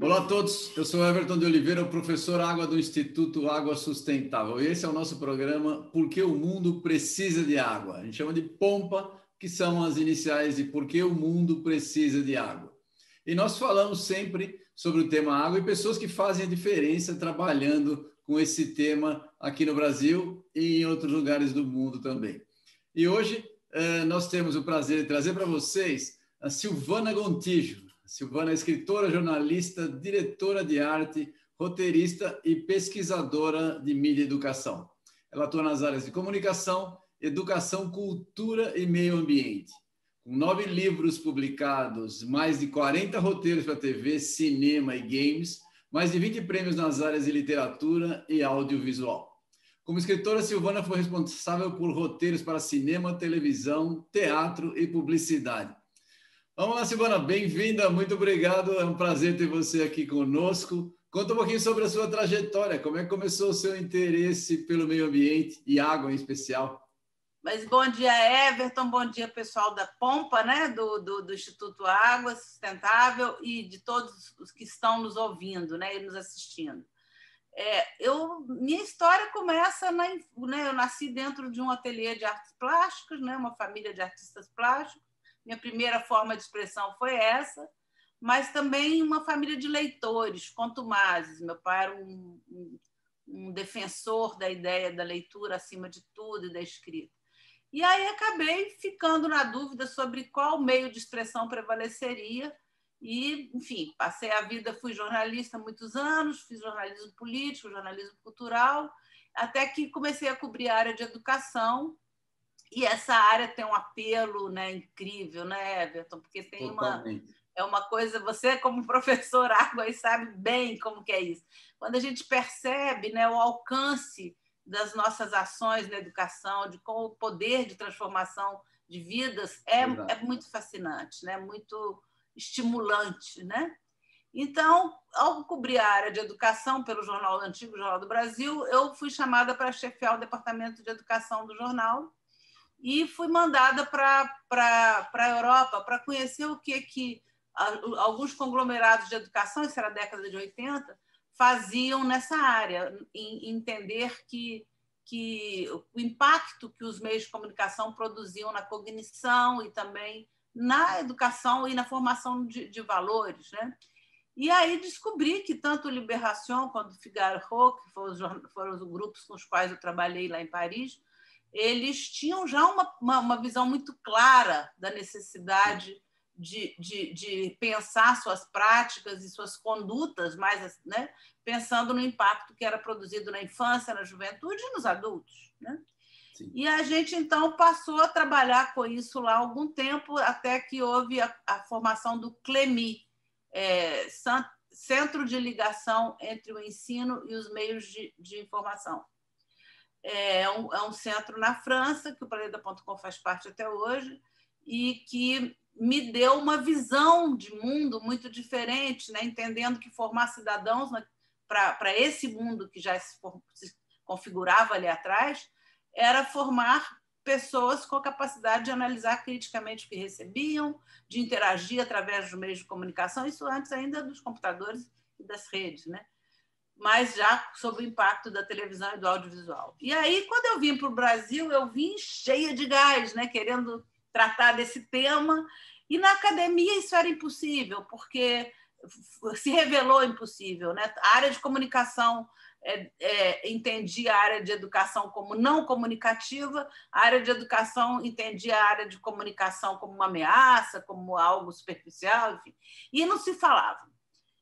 Olá a todos, eu sou Everton de Oliveira, professor Água do Instituto Água Sustentável. E esse é o nosso programa Por que o Mundo Precisa de Água. A gente chama de POMPA, que são as iniciais de Por que o Mundo Precisa de Água. E nós falamos sempre sobre o tema água e pessoas que fazem a diferença trabalhando com esse tema aqui no Brasil e em outros lugares do mundo também. E hoje eh, nós temos o prazer de trazer para vocês a Silvana Gontijo. Silvana é escritora, jornalista, diretora de arte, roteirista e pesquisadora de mídia e educação. Ela atua nas áreas de comunicação, educação, cultura e meio ambiente. Com nove livros publicados, mais de 40 roteiros para TV, cinema e games, mais de 20 prêmios nas áreas de literatura e audiovisual. Como escritora, Silvana foi responsável por roteiros para cinema, televisão, teatro e publicidade. Vamos lá, Silvana, bem-vinda, muito obrigado, é um prazer ter você aqui conosco. Conta um pouquinho sobre a sua trajetória, como é que começou o seu interesse pelo meio ambiente e água em especial? Mas bom dia, Everton, bom dia, pessoal da Pompa, né? do, do, do, Instituto Água Sustentável e de todos os que estão nos ouvindo né? e nos assistindo. É, eu, minha história começa na, né, eu nasci dentro de um ateliê de artes plásticas, né, uma família de artistas plásticos. Minha primeira forma de expressão foi essa, mas também uma família de leitores, contumazes. Meu pai era um, um, um defensor da ideia da leitura acima de tudo e da escrita. E aí acabei ficando na dúvida sobre qual meio de expressão prevaleceria e, enfim, passei a vida, fui jornalista muitos anos, fiz jornalismo político, jornalismo cultural, até que comecei a cobrir a área de educação. E essa área tem um apelo né, incrível, né, Everton? Porque tem Totalmente. uma. É uma coisa, você, como professor água, sabe bem como que é isso. Quando a gente percebe né, o alcance das nossas ações na educação, de como o poder de transformação de vidas é, é muito fascinante, né? muito estimulante, né? Então, ao cobrir a área de educação pelo jornal antigo Jornal do Brasil, eu fui chamada para chefiar o departamento de educação do jornal e fui mandada para a Europa para conhecer o que que alguns conglomerados de educação, isso era a década de 80, faziam nessa área, em entender que que o impacto que os meios de comunicação produziam na cognição e também na educação e na formação de, de valores. Né? E aí descobri que tanto o Libération quanto o Figaro, que foram os, foram os grupos com os quais eu trabalhei lá em Paris, eles tinham já uma, uma, uma visão muito clara da necessidade de, de, de, pensar suas práticas e suas condutas, mais né, pensando no impacto que era produzido na infância, na juventude e nos adultos. Né? E a gente, então, passou a trabalhar com isso lá algum tempo, até que houve a, a formação do CLEMI, é, Centro de Ligação entre o Ensino e os Meios de, de Informação. É um, é um centro na França, que o Planeta.com faz parte até hoje, e que me deu uma visão de mundo muito diferente, né? entendendo que formar cidadãos para esse mundo que já se, se configurava ali atrás era formar pessoas com a capacidade de analisar criticamente o que recebiam, de interagir através dos meios de comunicação, isso antes ainda dos computadores e das redes, né? mas já sob o impacto da televisão e do audiovisual. E aí, quando eu vim para o Brasil, eu vim cheia de gás, né? querendo tratar desse tema, e na academia isso era impossível, porque se revelou impossível. Né? A área de comunicação é, é, entendia a área de educação como não comunicativa, a área de educação entendia a área de comunicação como uma ameaça, como algo superficial, enfim, e não se falava.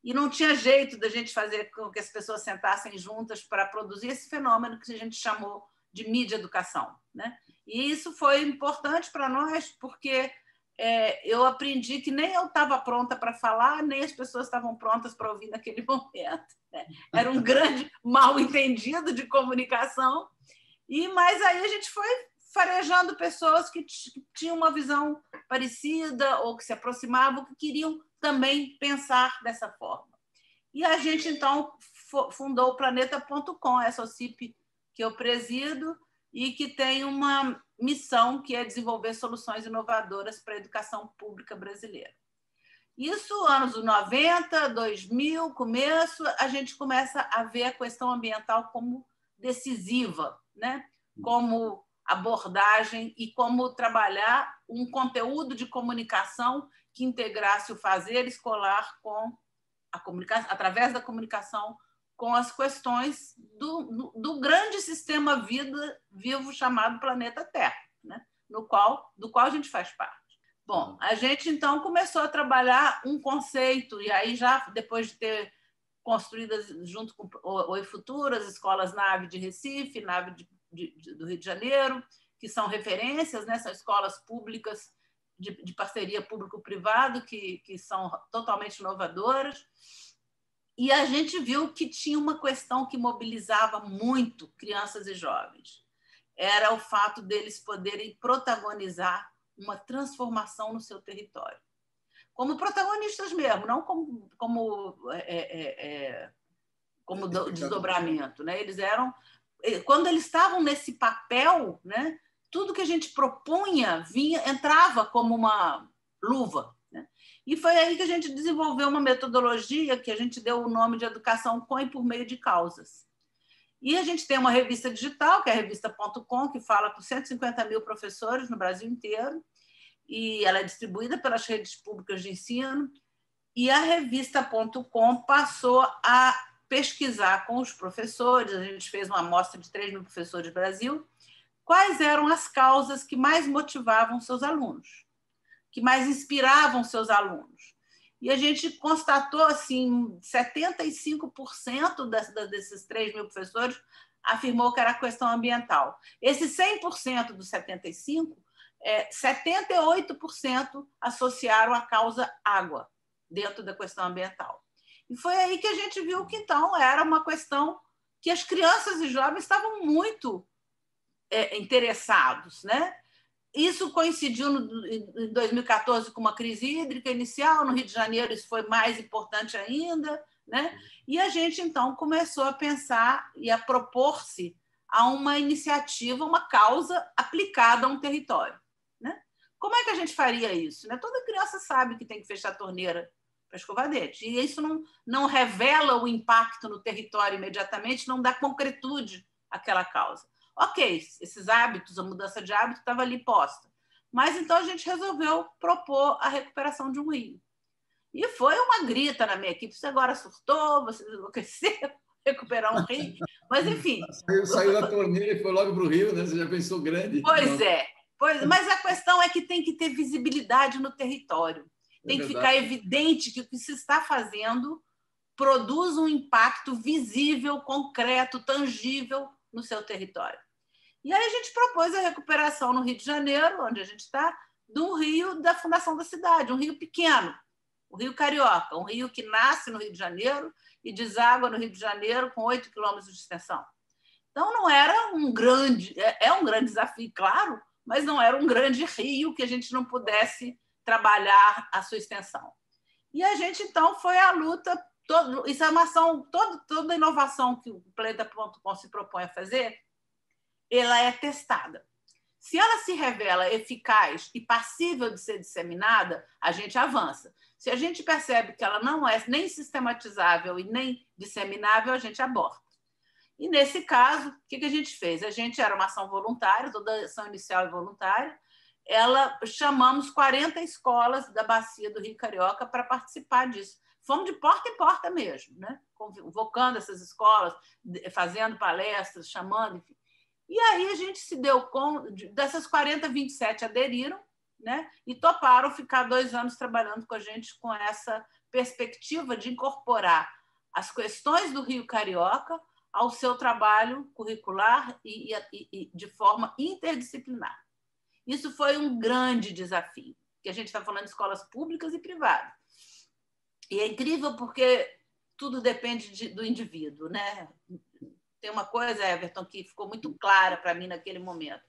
E não tinha jeito da gente fazer com que as pessoas sentassem juntas para produzir esse fenômeno que a gente chamou de mídia educação. Né? E isso foi importante para nós, porque é, eu aprendi que nem eu estava pronta para falar, nem as pessoas estavam prontas para ouvir naquele momento. Né? Era um grande mal entendido de comunicação. E mas aí a gente foi farejando pessoas que, que tinham uma visão parecida ou que se aproximavam, que queriam também pensar dessa forma. E a gente então fundou o Planeta.com, essa OCIP que eu presido e que tem uma missão, que é desenvolver soluções inovadoras para a educação pública brasileira. Isso, anos 90, 2000, começo, a gente começa a ver a questão ambiental como decisiva, né? como abordagem e como trabalhar um conteúdo de comunicação que integrasse o fazer escolar com a comunicação, através da comunicação com as questões do, do, grande sistema vida, vivo chamado planeta Terra, né? no qual, do qual a gente faz parte. Bom, a gente então começou a trabalhar um conceito, e aí já depois de ter construídas junto com Oi Futuras, escolas Nave de Recife, Nave de, de, do Rio de Janeiro, que são referências, né? são escolas públicas de, de parceria público-privado que, que são totalmente inovadoras. E a gente viu que tinha uma questão que mobilizava muito crianças e jovens. Era o fato deles poderem protagonizar uma transformação no seu território. Como protagonistas mesmo, não como, como, é, é, é como desdobramento. Né? Eles eram. Eh, quando eles estavam nesse papel, né, tudo que a gente propunha vinha, entrava como uma luva. E foi aí que a gente desenvolveu uma metodologia que a gente deu o nome de Educação com e por meio de causas. E a gente tem uma revista digital, que é a revista.com, que fala com 150 mil professores no Brasil inteiro, e ela é distribuída pelas redes públicas de ensino. E a revista.com passou a pesquisar com os professores, a gente fez uma amostra de 3 mil professores do Brasil, quais eram as causas que mais motivavam seus alunos que mais inspiravam seus alunos. E a gente constatou assim, 75% desses 3 mil professores afirmou que era questão ambiental. Esse 100% dos 75, é, 78% associaram a causa água dentro da questão ambiental. E foi aí que a gente viu que então era uma questão que as crianças e jovens estavam muito é, interessados, né? Isso coincidiu no, em 2014 com uma crise hídrica inicial, no Rio de Janeiro isso foi mais importante ainda, né? E a gente então começou a pensar e a propor-se a uma iniciativa, uma causa aplicada a um território, né? Como é que a gente faria isso? Né? Toda criança sabe que tem que fechar a torneira para escovar dente, e isso não, não revela o impacto no território imediatamente, não dá concretude àquela causa. Ok, esses hábitos, a mudança de hábito estava ali posta. Mas então a gente resolveu propor a recuperação de um rio. E foi uma grita na minha equipe: você agora surtou, você enlouqueceu, recuperar um rio. Mas, enfim. Saiu, saiu da torneira e foi logo para o rio, né? Você já pensou grande. Pois é. Pois, mas a questão é que tem que ter visibilidade no território. É tem é que ficar evidente que o que se está fazendo produz um impacto visível, concreto, tangível no seu território. E aí a gente propôs a recuperação no Rio de Janeiro, onde a gente está, do rio da fundação da cidade, um rio pequeno, o Rio Carioca, um rio que nasce no Rio de Janeiro e deságua no Rio de Janeiro com 8 quilômetros de extensão. Então não era um grande, é, é um grande desafio, claro, mas não era um grande rio que a gente não pudesse trabalhar a sua extensão. E a gente então foi à luta, todo, isso é uma ação, todo, toda inovação que o Planeta.com se propõe a fazer, ela é testada. Se ela se revela eficaz e passível de ser disseminada, a gente avança. Se a gente percebe que ela não é nem sistematizável e nem disseminável, a gente aborta. E nesse caso, o que a gente fez? A gente era uma ação voluntária, toda ação inicial é voluntária. Ela chamamos 40 escolas da bacia do Rio Carioca para participar disso. Fomos de porta em porta mesmo, né? convocando essas escolas, fazendo palestras, chamando, enfim. E aí a gente se deu conta, dessas 40, 27 aderiram né? e toparam ficar dois anos trabalhando com a gente com essa perspectiva de incorporar as questões do Rio Carioca ao seu trabalho curricular e, e, e de forma interdisciplinar. Isso foi um grande desafio, que a gente está falando de escolas públicas e privadas. E é incrível porque tudo depende de, do indivíduo, né? Tem uma coisa, Everton, que ficou muito clara para mim naquele momento,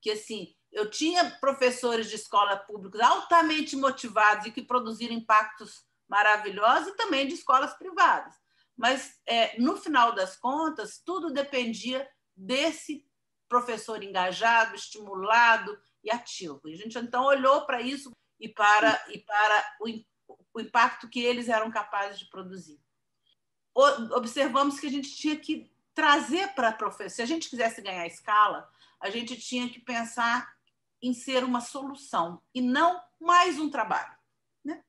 que assim, eu tinha professores de escola pública altamente motivados e que produziram impactos maravilhosos e também de escolas privadas. Mas, é, no final das contas, tudo dependia desse professor engajado, estimulado e ativo. E a gente então olhou para isso e para, e para o, o impacto que eles eram capazes de produzir. Observamos que a gente tinha que trazer para a professora, se a gente quisesse ganhar escala, a gente tinha que pensar em ser uma solução e não mais um trabalho. Né?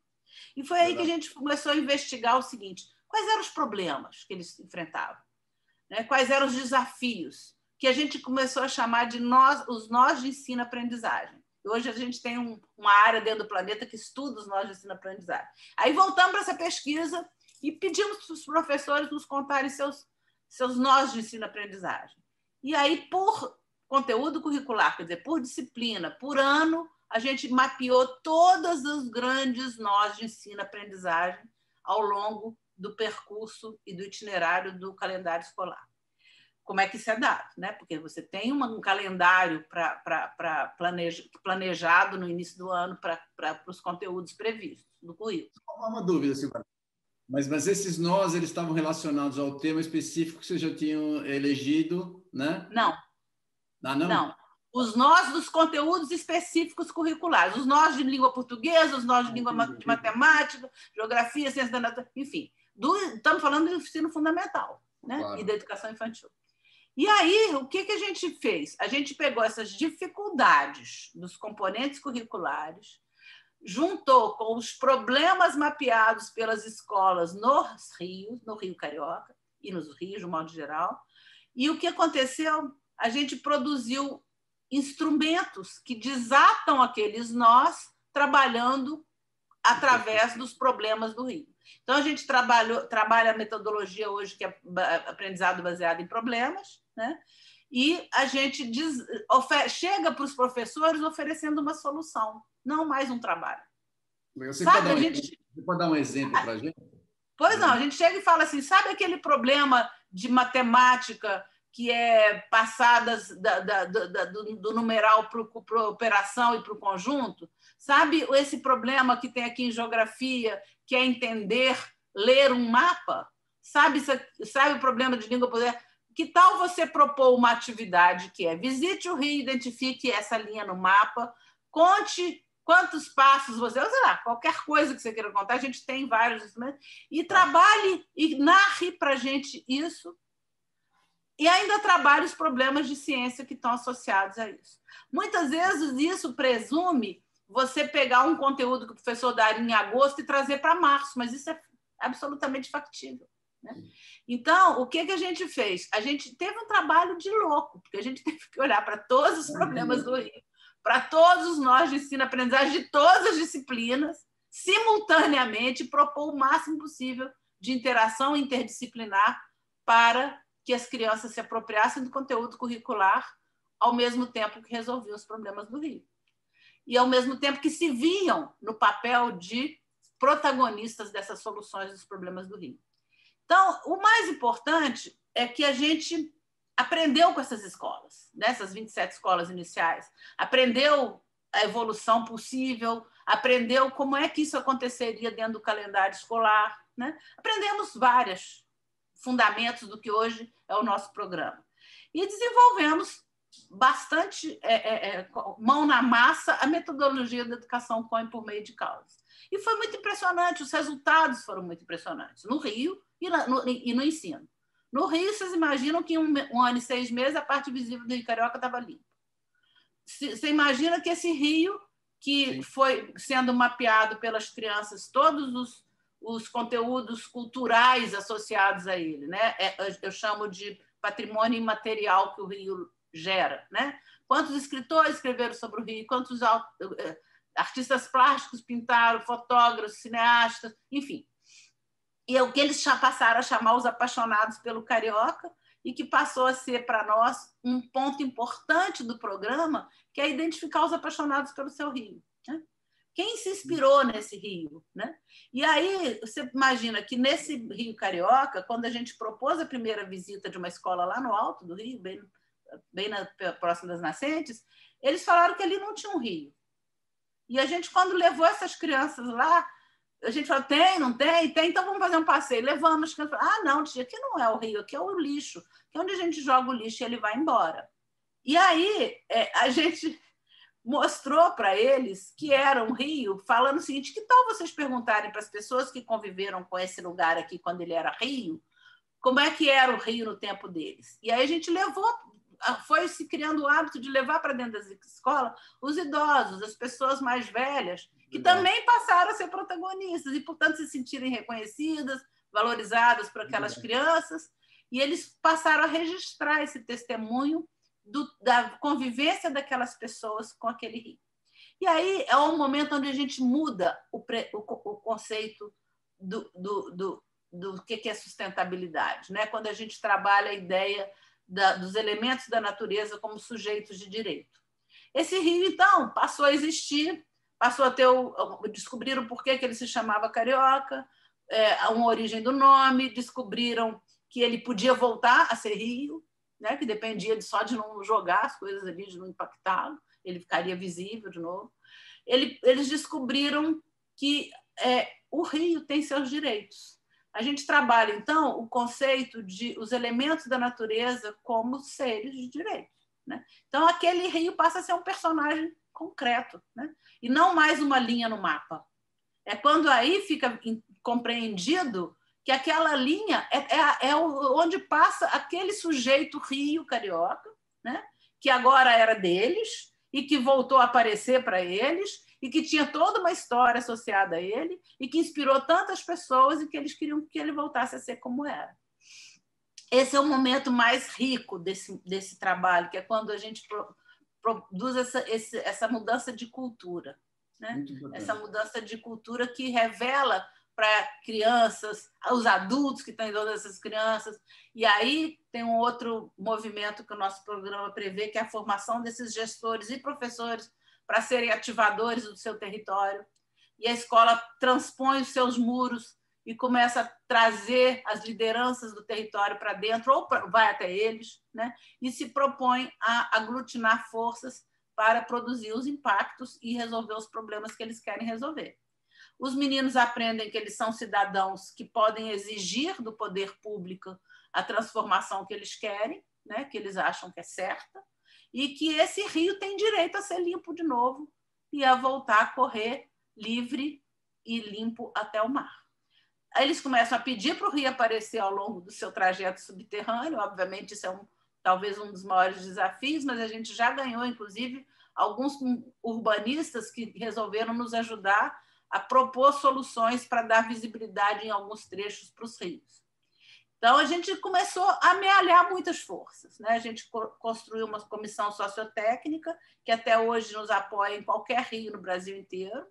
E foi aí que a gente começou a investigar o seguinte: quais eram os problemas que eles enfrentavam? Né? Quais eram os desafios? Que a gente começou a chamar de nós, os nós de ensino-aprendizagem. Hoje a gente tem um, uma área dentro do planeta que estuda os nós de ensino-aprendizagem. Aí voltamos para essa pesquisa e pedimos para os professores nos contarem seus, seus nós de ensino-aprendizagem. E aí, por conteúdo curricular, quer dizer, por disciplina, por ano, a gente mapeou todos os grandes nós de ensino-aprendizagem ao longo do percurso e do itinerário do calendário escolar. Como é que isso é dado? Né? Porque você tem um calendário para planeja, planejado no início do ano para os conteúdos previstos do currículo. Uma dúvida, Silvana. Mas, mas esses nós eles estavam relacionados ao tema específico que vocês já tinham elegido, né? Não, ah, não? Não. Os nós dos conteúdos específicos curriculares, os nós de língua portuguesa, os nós de língua de matemática, geografia, ciência da natureza, enfim. Do, estamos falando do ensino fundamental né? Claro. e da educação infantil. E aí, o que, que a gente fez? A gente pegou essas dificuldades dos componentes curriculares, juntou com os problemas mapeados pelas escolas nos rios, no Rio Carioca e nos rios, de modo geral, e o que aconteceu? a gente produziu instrumentos que desatam aqueles nós trabalhando através dos problemas do rio. Então, a gente trabalhou, trabalha a metodologia hoje, que é aprendizado baseado em problemas, né? e a gente diz, chega para os professores oferecendo uma solução, não mais um trabalho. Você, sabe, pode, dar um, gente... você pode dar um exemplo para a gente? Pois não, a gente chega e fala assim: sabe aquele problema de matemática que é passadas da, da, da, do, do, numeral para a operação e para o conjunto. Sabe esse problema que tem aqui em geografia, que é entender, ler um mapa? Sabe, sabe o problema de língua poder? Que tal você propor uma atividade que é visite o rio, identifique essa linha no mapa, conte quantos passos você, sei lá, qualquer coisa que você queira contar, a gente tem vários instrumentos, e trabalhe e narre para a gente isso e ainda trabalha os problemas de ciência que estão associados a isso. Muitas vezes isso presume você pegar um conteúdo que o professor daria em agosto e trazer para março, mas isso é absolutamente factível. Né? Então, o que, que a gente fez? A gente teve um trabalho de louco, porque a gente teve que olhar para todos os problemas do Rio, para todos os nós de ensino-aprendizagem de todas as disciplinas, simultaneamente, propor o máximo possível de interação interdisciplinar para que as crianças se apropriassem do conteúdo curricular ao mesmo tempo que resolviam os problemas do Rio. E ao mesmo tempo que se viam no papel de protagonistas dessas soluções dos problemas do Rio. Então, o mais importante é que a gente aprendeu com essas escolas, nessas 27 escolas iniciais, aprendeu a evolução possível, aprendeu como é que isso aconteceria dentro do calendário escolar, né? Aprendemos várias fundamentos do que hoje é o nosso programa. E desenvolvemos bastante é, é, é, mão na massa a metodologia da educação COIM por meio de causas. E foi muito impressionante, os resultados foram muito impressionantes, no Rio e, na, no, e no ensino. No Rio, vocês imaginam que em um, um, ano e seis meses a parte visível do Rio Carioca estava limpa. Você imagina que esse rio, que Sim. foi sendo mapeado pelas crianças, todos os os conteúdos culturais associados a ele, né? É, eu chamo de patrimônio imaterial que o Rio gera, né? Quantos escritores escreveram sobre o Rio? Quantos eh, artistas plásticos pintaram? Fotógrafos, cineastas, enfim. E é o que eles passaram a chamar os apaixonados pelo carioca e que passou a ser para nós um ponto importante do programa, que é identificar os apaixonados pelo seu Rio. Né? Quem se inspirou nesse rio? Né? E aí, você imagina que nesse Rio Carioca, quando a gente propôs a primeira visita de uma escola lá no alto do Rio, bem, bem na, próximo das nascentes, eles falaram que ali não tinha um rio. E a gente, quando levou essas crianças lá, a gente falou, tem, não tem? Tem, então vamos fazer um passeio. Levamos ah, não, tia, aqui não é o rio, aqui é o lixo, que é onde a gente joga o lixo e ele vai embora. E aí é, a gente mostrou para eles que era um rio, falando o seguinte: que tal vocês perguntarem para as pessoas que conviveram com esse lugar aqui quando ele era rio, como é que era o rio no tempo deles? E aí a gente levou, foi se criando o hábito de levar para dentro das escolas os idosos, as pessoas mais velhas, que também passaram a ser protagonistas e, portanto, se sentirem reconhecidas, valorizadas por aquelas crianças, e eles passaram a registrar esse testemunho do, da convivência daquelas pessoas com aquele rio. E aí é um momento onde a gente muda o, pre, o, o conceito do, do, do, do que é sustentabilidade, né? quando a gente trabalha a ideia da, dos elementos da natureza como sujeitos de direito. Esse rio, então, passou a existir, passou a ter o, descobriram por que, ele se chamava Carioca, é, uma origem do nome, descobriram que ele podia voltar a ser rio, né, que dependia de, só de não jogar as coisas ali, de não impactá-lo, ele ficaria visível de novo. Ele, eles descobriram que é, o rio tem seus direitos. A gente trabalha, então, o conceito de os elementos da natureza como seres de direito. Né? Então, aquele rio passa a ser um personagem concreto, né? e não mais uma linha no mapa. É quando aí fica compreendido que aquela linha é, é, é onde passa aquele sujeito rio carioca, né? que agora era deles e que voltou a aparecer para eles e que tinha toda uma história associada a ele e que inspirou tantas pessoas e que eles queriam que ele voltasse a ser como era. Esse é o momento mais rico desse, desse trabalho, que é quando a gente produz essa, esse, essa mudança de cultura. Né? Essa mudança de cultura que revela para crianças, os adultos que estão em todas essas crianças. E aí tem um outro movimento que o nosso programa prevê, que é a formação desses gestores e professores para serem ativadores do seu território. E a escola transpõe os seus muros e começa a trazer as lideranças do território para dentro, ou vai até eles, né? e se propõe a aglutinar forças para produzir os impactos e resolver os problemas que eles querem resolver. Os meninos aprendem que eles são cidadãos que podem exigir do poder público a transformação que eles querem, né, que eles acham que é certa, e que esse rio tem direito a ser limpo de novo e a voltar a correr livre e limpo até o mar. Aí eles começam a pedir para o rio aparecer ao longo do seu trajeto subterrâneo, obviamente isso é um, talvez um dos maiores desafios, mas a gente já ganhou, inclusive, alguns urbanistas que resolveram nos ajudar a propor soluções para dar visibilidade em alguns trechos para os rios. Então, a gente começou a amealhar muitas forças. Né? A gente construiu uma comissão sociotécnica, que até hoje nos apoia em qualquer rio no Brasil inteiro.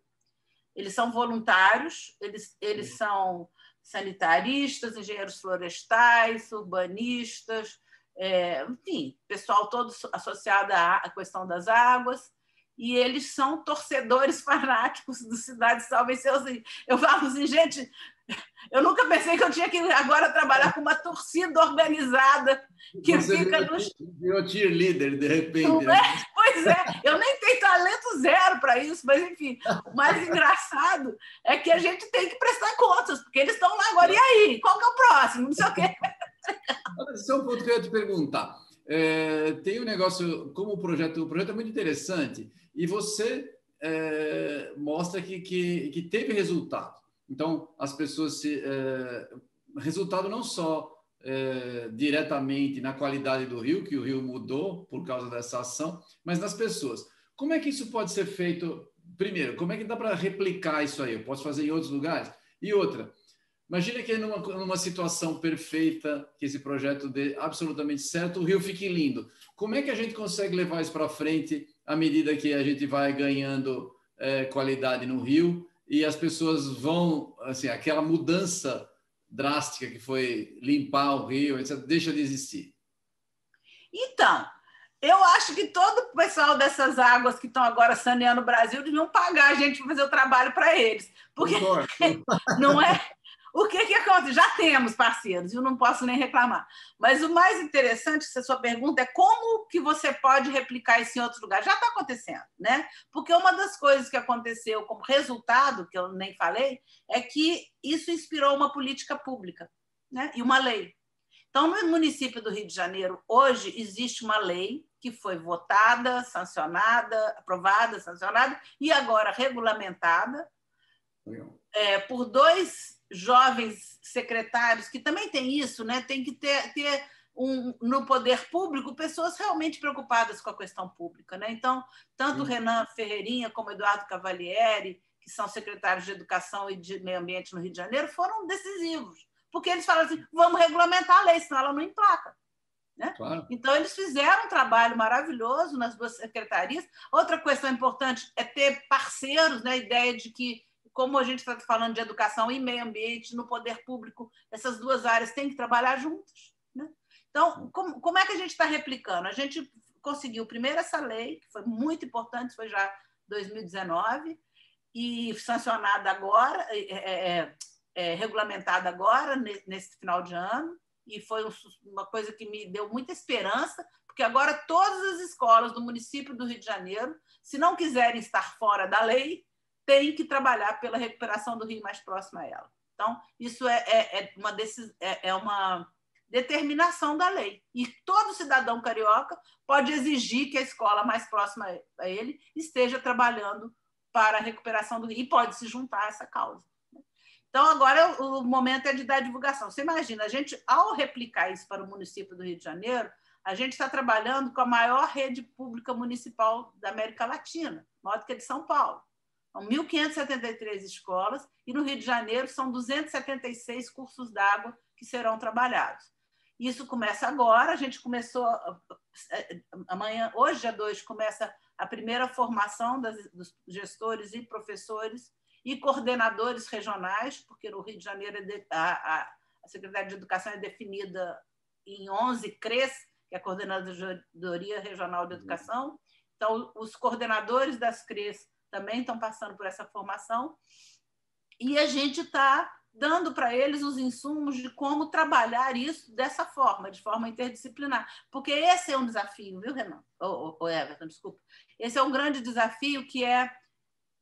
Eles são voluntários, eles, eles são sanitaristas, engenheiros florestais, urbanistas, é, enfim, pessoal todo associado à questão das águas e eles são torcedores fanáticos do Cidade Salve Seus. Eu falo assim, gente, eu nunca pensei que eu tinha que agora trabalhar com uma torcida organizada que Você fica virou, nos. Virou cheerleader, de repente. É? Pois é, eu nem tenho talento zero para isso, mas enfim, o mais engraçado é que a gente tem que prestar contas, porque eles estão lá agora. E aí? Qual que é o próximo? Não sei o quê. Esse é um ponto que eu ia te perguntar. É, tem um negócio, como o projeto, o projeto é muito interessante, e você é, mostra que, que, que, teve resultado. Então, as pessoas se. É, resultado não só é, diretamente na qualidade do rio, que o rio mudou por causa dessa ação, mas nas pessoas. Como é que isso pode ser feito? Primeiro, como é que dá para replicar isso aí? Eu posso fazer em outros lugares? E outra, Imagina que numa, numa situação perfeita, que esse projeto dê absolutamente certo, o rio fique lindo. Como é que a gente consegue levar isso para frente à medida que a gente vai ganhando é, qualidade no rio e as pessoas vão, assim, aquela mudança drástica que foi limpar o rio, etc., deixa de existir? Então, eu acho que todo o pessoal dessas águas que estão agora saneando o Brasil deviam pagar a gente para fazer o trabalho para eles. Porque não é, o que, que acontece? Já temos parceiros, eu não posso nem reclamar. Mas o mais interessante, se a sua pergunta é como que você pode replicar isso em outros lugares. Já está acontecendo, né? Porque uma das coisas que aconteceu como resultado, que eu nem falei, é que isso inspirou uma política pública né? e uma lei. Então, no município do Rio de Janeiro, hoje existe uma lei que foi votada, sancionada, aprovada, sancionada e agora regulamentada é, por dois jovens secretários que também tem isso, né? Tem que ter, ter um, no poder público pessoas realmente preocupadas com a questão pública, né? Então, tanto Sim. Renan Ferreirinha como Eduardo Cavalieri, que são secretários de Educação e de Meio Ambiente no Rio de Janeiro, foram decisivos, porque eles falaram assim: vamos regulamentar a lei, senão ela não emplaca. Né? Claro. Então, eles fizeram um trabalho maravilhoso nas duas secretarias. Outra questão importante é ter parceiros, né? a ideia de que, como a gente está falando de educação e meio ambiente, no poder público, essas duas áreas têm que trabalhar juntas. Né? Então, como, como é que a gente está replicando? A gente conseguiu primeiro essa lei, que foi muito importante, foi já 2019, e sancionada agora, é, é, é, é regulamentada agora, nesse final de ano e foi uma coisa que me deu muita esperança, porque agora todas as escolas do município do Rio de Janeiro, se não quiserem estar fora da lei, têm que trabalhar pela recuperação do Rio mais próximo a ela. Então, isso é, é, é uma, decis, é, é uma determinação da lei. E todo cidadão carioca pode exigir que a escola mais próxima a ele esteja trabalhando para a recuperação do Rio e pode se juntar a essa causa. Então, agora o momento é de dar divulgação. Você imagina, a gente, ao replicar isso para o município do Rio de Janeiro, a gente está trabalhando com a maior rede pública municipal da América Latina, maior do que a de São Paulo. São 1.573 escolas e no Rio de Janeiro são 276 cursos d'água que serão trabalhados. Isso começa agora, a gente começou amanhã, hoje dia 2, começa a primeira formação das, dos gestores e professores e coordenadores regionais, porque no Rio de Janeiro é a, a, a Secretaria de Educação é definida em 11 CRES, que é a Coordenadoria Regional de Educação. Então, os coordenadores das CRES também estão passando por essa formação. E a gente está dando para eles os insumos de como trabalhar isso dessa forma, de forma interdisciplinar. Porque esse é um desafio, viu, Renan? Ou, ou Everton, desculpa. Esse é um grande desafio que é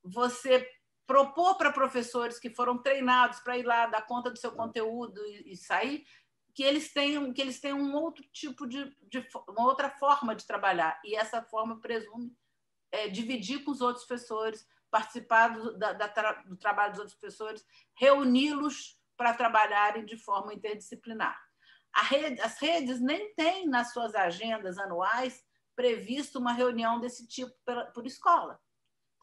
você propor para professores que foram treinados para ir lá dar conta do seu conteúdo e, e, sair que eles tenham que eles tenham um outro tipo de, de uma outra forma de trabalhar e essa forma presume é, dividir com os outros professores participar do, da, da, do trabalho dos outros professores reuni-los para trabalharem de forma interdisciplinar rede, as redes nem têm nas suas agendas anuais previsto uma reunião desse tipo por, por escola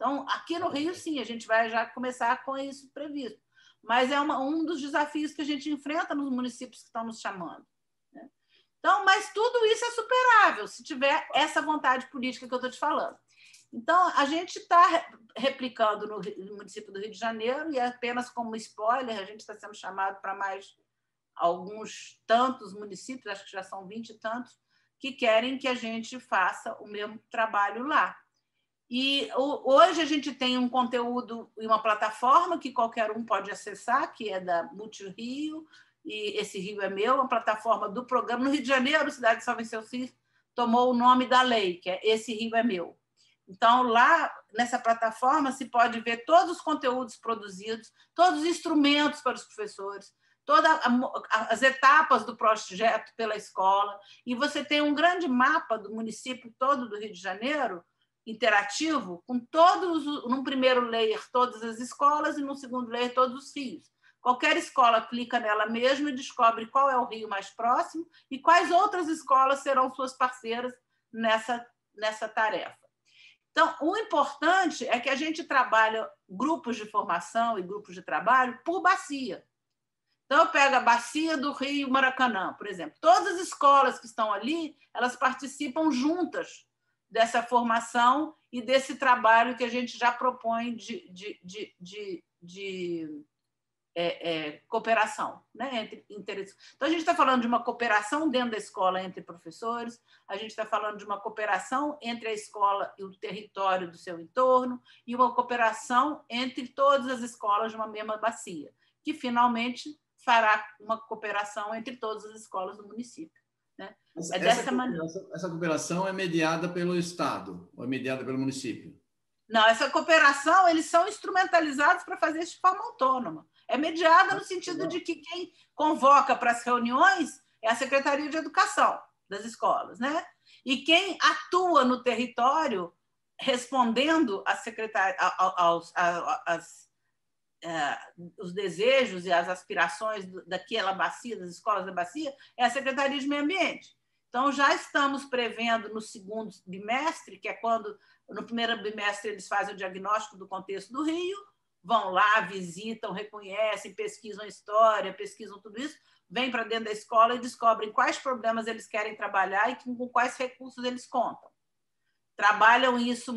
então, aqui no Rio, sim, a gente vai já começar com isso previsto. Mas é uma, um dos desafios que a gente enfrenta nos municípios que estão nos chamando. Né? Então, mas tudo isso é superável se tiver essa vontade política que eu estou te falando. Então, a gente está replicando no, município do Rio de Janeiro, e apenas como spoiler, a gente está sendo chamado para mais alguns tantos municípios, acho que já são 20 e tantos, que querem que a gente faça o mesmo trabalho lá. E hoje a gente tem um conteúdo e uma plataforma que qualquer um pode acessar, que é da Multirio, e esse Rio é meu, uma plataforma do programa. No Rio de Janeiro, Cidade de São Vicente tomou o nome da lei, que é Esse Rio é Meu. Então, lá nessa plataforma se pode ver todos os conteúdos produzidos, todos os instrumentos para os professores, todas as etapas do projeto pela escola, e você tem um grande mapa do município todo do Rio de Janeiro, interativo com todos, num primeiro layer, todas as escolas e no segundo layer, todos os rios. Qualquer escola clica nela mesma e descobre qual é o rio mais próximo e quais outras escolas serão suas parceiras nessa, nessa tarefa. Então, o importante é que a gente trabalha grupos de formação e grupos de trabalho por bacia. Então, eu pego a bacia do Rio Maracanã, por exemplo. Todas as escolas que estão ali, elas participam juntas dessa formação e desse trabalho que a gente já propõe de, de, de, de, de é, é, cooperação. Né? Entre, entre... Então, a gente está falando de uma cooperação dentro da escola entre professores, a gente está falando de uma cooperação entre a escola e o território do seu entorno, e uma cooperação entre todas as escolas de uma mesma bacia, que finalmente fará uma cooperação entre todas as escolas do município. Né? Essa, é dessa maneira. Essa cooperação é mediada pelo Estado ou é mediada pelo município? Não, essa cooperação, eles são instrumentalizados para fazer isso de forma autônoma. É mediada no sentido de que quem convoca para as reuniões é a Secretaria de Educação das escolas, né? E quem atua no território respondendo a secretar, aos, aos, é, os desejos e as aspirações daquela bacia, das escolas da bacia, é a Secretaria de Meio Ambiente. Então, já estamos prevendo no segundo bimestre, que é quando, no primeiro bimestre, eles fazem o diagnóstico do contexto do Rio, vão lá, visitam, reconhecem, pesquisam história, pesquisam tudo isso, vêm para dentro da escola e descobrem quais problemas eles querem trabalhar e com quais recursos eles contam. Trabalham isso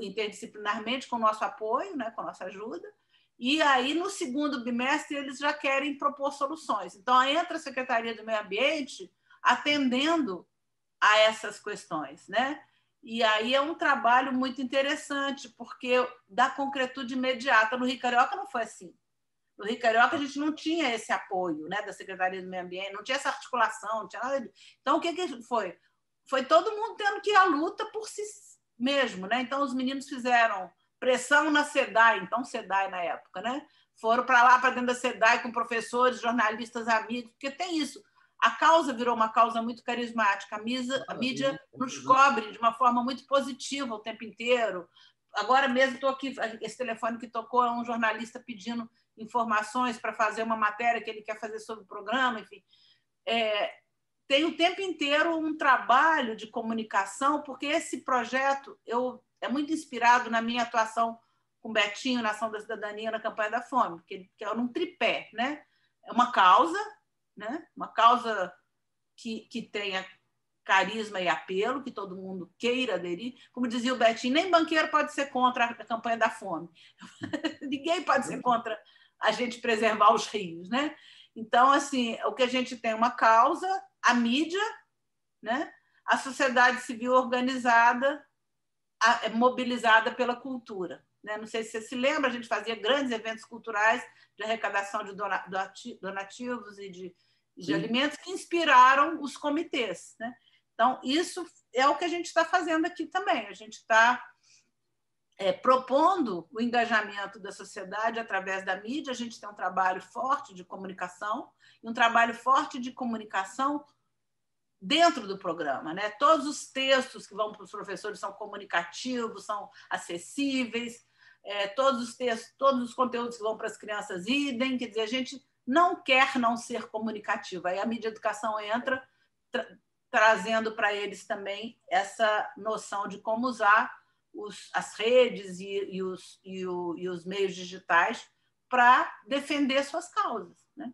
interdisciplinarmente com nosso apoio, né, com nossa ajuda, e aí, no segundo bimestre, eles já querem propor soluções. Então, entra a Secretaria do Meio Ambiente atendendo a essas questões, né? E aí é um trabalho muito interessante, porque dá concretude imediata. No Rio Carioca não foi assim. No Rio Carioca a gente não tinha esse apoio né, da Secretaria do Meio Ambiente, não tinha essa articulação, não tinha nada de... Então, o que, que foi? Foi todo mundo tendo que ir à luta por si mesmo. Né? Então, os meninos fizeram pressão na SEDAI, então SEDAI na época, né? foram para lá, para dentro da SEDAI, com professores, jornalistas, amigos, porque tem isso a causa virou uma causa muito carismática. A, misa, a mídia nos cobre de uma forma muito positiva o tempo inteiro. Agora mesmo estou aqui, esse telefone que tocou é um jornalista pedindo informações para fazer uma matéria que ele quer fazer sobre o programa, enfim. É, tem o tempo inteiro um trabalho de comunicação, porque esse projeto eu, é muito inspirado na minha atuação com Betinho na Ação da Cidadania na campanha da fome, que, que é um tripé, né? É uma causa, né? uma causa que, que tenha carisma e apelo, que todo mundo queira aderir. Como dizia o Betinho, nem banqueiro pode ser contra a campanha da fome. Ninguém pode ser contra a gente preservar os rios. Né? Então, assim, o que a gente tem é uma causa, a mídia, né? a sociedade civil organizada, é mobilizada pela cultura. Né? Não sei se você se lembra, a gente fazia grandes eventos culturais de arrecadação de donativos e de de Sim. alimentos que inspiraram os comitês. Né? Então, isso é o que a gente está fazendo aqui também. A gente está é, propondo o engajamento da sociedade através da mídia. A gente tem um trabalho forte de comunicação e um trabalho forte de comunicação dentro do programa. Né? Todos os textos que vão para os professores são comunicativos, são acessíveis. É, todos os textos, todos os conteúdos que vão para as crianças idem, quer dizer, a gente não quer não ser comunicativa. Aí a mídia educação entra tra trazendo para eles também essa noção de como usar os, as redes e, e, os, e, o, e, os, meios digitais para defender suas causas. Né?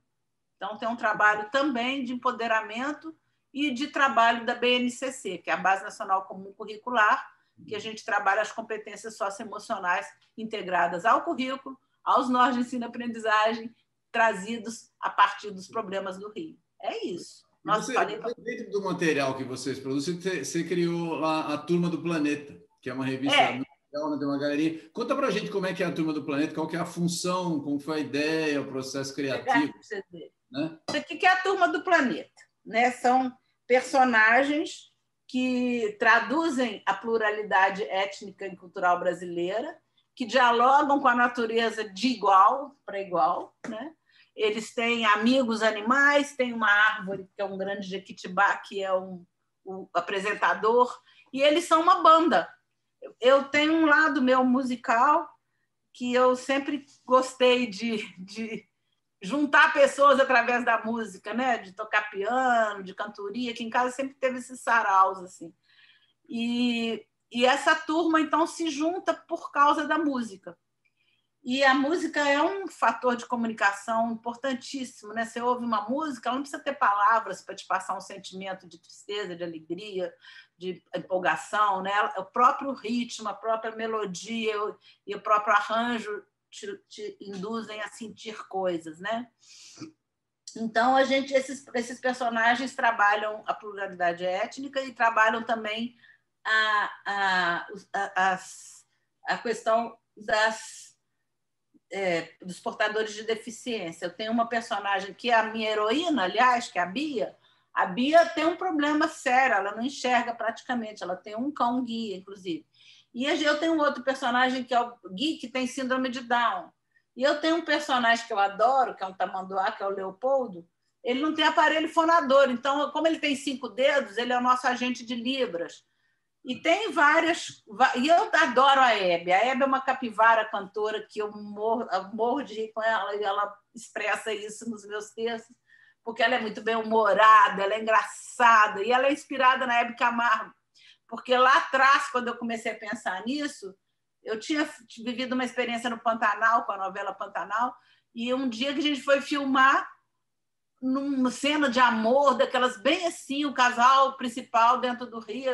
Então, tem um trabalho também de empoderamento e de trabalho da BNCC, que é a Base Nacional Comum Curricular, que a gente trabalha as competências socioemocionais integradas ao currículo, aos nós de ensino-aprendizagem trazidos a partir dos problemas do Rio. É isso. Nós você, falei... Dentro do material que vocês produzem, você, você criou lá a Turma do Planeta, que é uma revista é. legal, né? tem uma galerinha. Conta para a gente como é que é a Turma do Planeta, qual que é a função, como foi a ideia, o processo criativo. Né? Aqui que é a Turma do Planeta. Né? São personagens que traduzem a pluralidade étnica e cultural brasileira, que dialogam com a natureza de igual para igual, né? Eles têm amigos animais, tem uma árvore que é um grande jequitibá, que é um, o apresentador, e eles são uma banda. Eu tenho um lado meu musical que eu sempre gostei de, de juntar pessoas através da música, né? de tocar piano, de cantoria, que em casa sempre teve esses saraus. Assim. E, e essa turma, então, se junta por causa da música. E a música é um fator de comunicação importantíssimo, né? Você ouve uma música, ela não precisa ter palavras para te passar um sentimento de tristeza, de alegria, de empolgação, né? O próprio ritmo, a própria melodia e o próprio arranjo te, te induzem a sentir coisas, né? Então a gente esses, esses personagens trabalham a pluralidade étnica e trabalham também a, a, a, a questão das é, dos portadores de deficiência. Eu tenho uma personagem que é a minha heroína, aliás, que é a Bia. A Bia tem um problema sério, ela não enxerga praticamente, ela tem um cão guia, inclusive. E eu tenho outro personagem que é o Gui, que tem síndrome de Down. E eu tenho um personagem que eu adoro, que é um tamanduá, que é o Leopoldo, ele não tem aparelho fonador. Então, como ele tem cinco dedos, ele é o nosso agente de libras. E tem várias. E eu adoro a Hebe. A Hebe é uma capivara cantora que eu morro, eu morro de rir com ela e ela expressa isso nos meus textos, porque ela é muito bem humorada, ela é engraçada e ela é inspirada na Hebe Camargo. Porque lá atrás, quando eu comecei a pensar nisso, eu tinha vivido uma experiência no Pantanal, com a novela Pantanal, e um dia que a gente foi filmar, numa cena de amor, daquelas bem assim, o casal principal dentro do rio,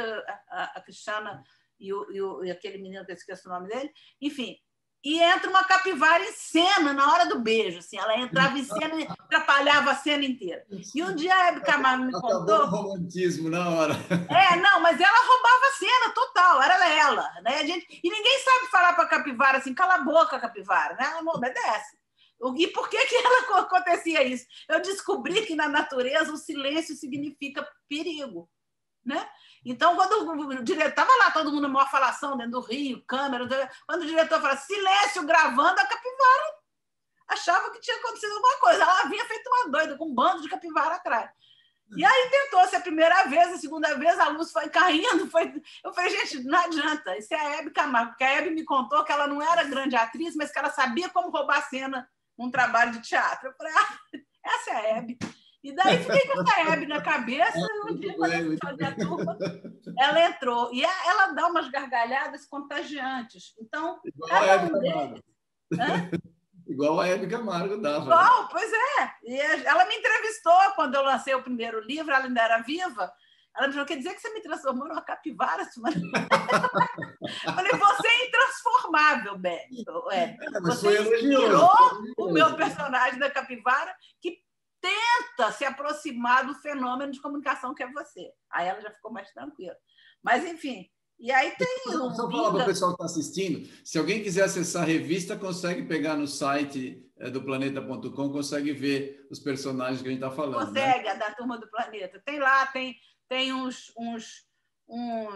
a, a Cristiana e, o, e, o, e, aquele menino que eu esqueci o nome dele, enfim. E entra uma capivara em cena na hora do beijo, assim, ela entrava em cena e atrapalhava a cena inteira. E um dia a Hebe Camargo me contou. o romantismo na hora. É, não, mas ela roubava a cena total, era ela, né? A gente, e ninguém sabe falar para a capivara assim, cala a boca, capivara, né? Ela não obedece. E por que, que ela acontecia isso? Eu descobri que na natureza o silêncio significa perigo. Né? Então, quando o diretor estava lá, todo mundo maior falação dentro do rio, câmera, quando o diretor fala silêncio gravando, a capivara achava que tinha acontecido alguma coisa. Ela vinha feito uma doida, com um bando de capivara atrás. E aí tentou-se a primeira vez, a segunda vez, a luz foi caindo. Foi... Eu falei, gente, não adianta. Isso é a Hebe Camargo, porque a Hebe me contou que ela não era grande atriz, mas que ela sabia como roubar a cena um trabalho de teatro. Eu falei, ah, essa é a Hebe. E daí fiquei com essa Hebe na cabeça, e um dia, quando eu fazia a turma, ela entrou. E ela dá umas gargalhadas contagiantes. Então, Igual a Hebe Camargo. Igual a Hebe Camargo dava. Igual, pois é. E ela me entrevistou quando eu lancei o primeiro livro, ela ainda era viva. Ela me falou: quer dizer que você me transformou numa capivara, Sumana? falei, você é intransformável, Beto. É, você inspirou o meu personagem da capivara, que tenta se aproximar do fenômeno de comunicação que é você. Aí ela já ficou mais tranquila. Mas, enfim. E aí tem. Um Só falar para o pessoal que está assistindo: se alguém quiser acessar a revista, consegue pegar no site é, do planeta.com, consegue ver os personagens que a gente está falando. Né? Consegue, né? a da turma do planeta. Tem lá, tem tem uns, uns um,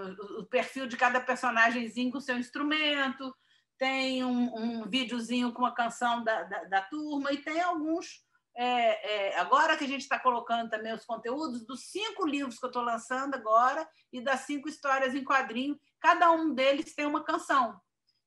o perfil de cada personagemzinho com seu instrumento, tem um, um videozinho com a canção da, da, da, turma e tem alguns. É, é, agora que a gente está colocando também os conteúdos dos cinco livros que eu estou lançando agora e das cinco histórias em quadrinho, cada um deles tem uma canção.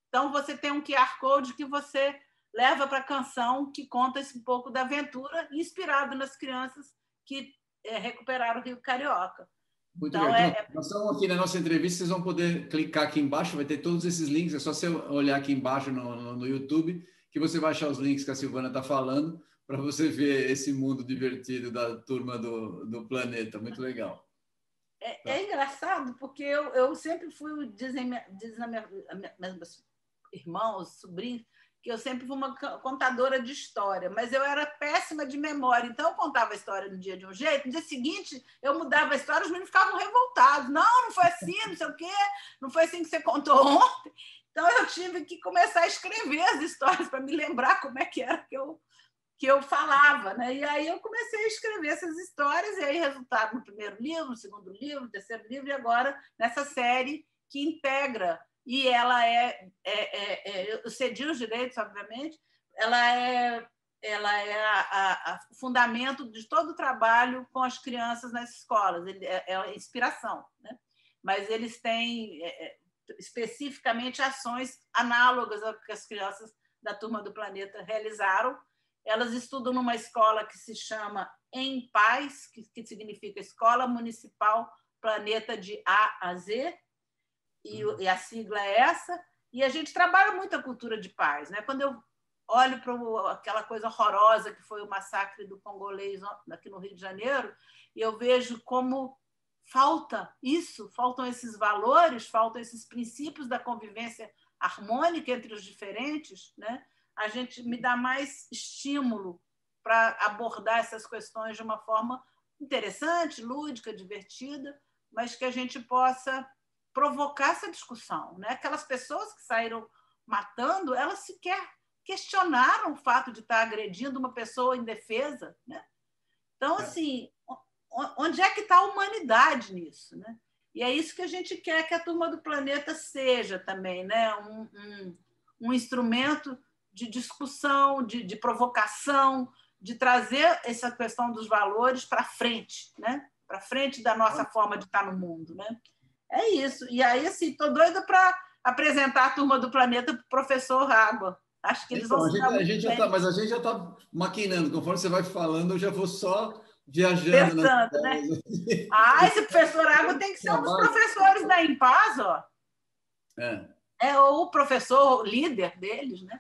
Então você tem um QR Code que você leva para a canção que conta esse pouco da aventura, inspirado nas crianças que é, recuperaram o Rio Carioca. Muito então, legal. Então, é... Nós estamos aqui na nossa entrevista, vocês vão poder clicar aqui embaixo, vai ter todos esses links, é só você olhar aqui embaixo no, no, no YouTube, que você vai achar os links que a Silvana está falando, para você ver esse mundo divertido da turma do, do planeta. Muito legal. É, tá. é engraçado, porque eu, eu sempre fui, dizem, dizem meus irmãos, sobrinhos, que eu sempre fui uma contadora de história, mas eu era péssima de memória. Então, eu contava a história no dia de um jeito, no dia seguinte eu mudava a história, os meninos ficavam revoltados. Não, não foi assim, não sei o quê, não foi assim que você contou ontem. Então, eu tive que começar a escrever as histórias para me lembrar como é que era que eu, que eu falava. Né? E aí eu comecei a escrever essas histórias, e aí resultaram no primeiro livro, no segundo livro, no terceiro livro, e agora nessa série que integra e ela é, é, é, é eu cedi os direitos, obviamente, ela é, ela é o fundamento de todo o trabalho com as crianças nas escolas, Ele, é, é a inspiração, né? mas eles têm é, é, especificamente ações análogas ao que as crianças da Turma do Planeta realizaram. Elas estudam numa escola que se chama Em Paz, que, que significa Escola Municipal Planeta de A a Z, e, uhum. e a sigla é essa, e a gente trabalha muito a cultura de paz. Né? Quando eu olho para aquela coisa horrorosa que foi o massacre do congolês aqui no Rio de Janeiro, e eu vejo como falta isso, faltam esses valores, faltam esses princípios da convivência harmônica entre os diferentes, né? a gente me dá mais estímulo para abordar essas questões de uma forma interessante, lúdica, divertida, mas que a gente possa provocar essa discussão. Né? Aquelas pessoas que saíram matando, elas sequer questionaram o fato de estar agredindo uma pessoa indefesa. Né? Então, é. assim, onde é que está a humanidade nisso? Né? E é isso que a gente quer que a turma do planeta seja também, né? um, um, um instrumento de discussão, de, de provocação, de trazer essa questão dos valores para frente, né? Para frente da nossa forma de estar no mundo, né? É isso. E aí, assim, estou doida para apresentar a turma do planeta para o professor Água. Acho que eles então, vão a gente, a gente já tá, Mas a gente já está maquinando. Conforme você vai falando, eu já vou só viajando. Pensando, né? Ah, esse professor Água tem que ser um dos professores da Impaz, ó. É. É o professor líder deles, né?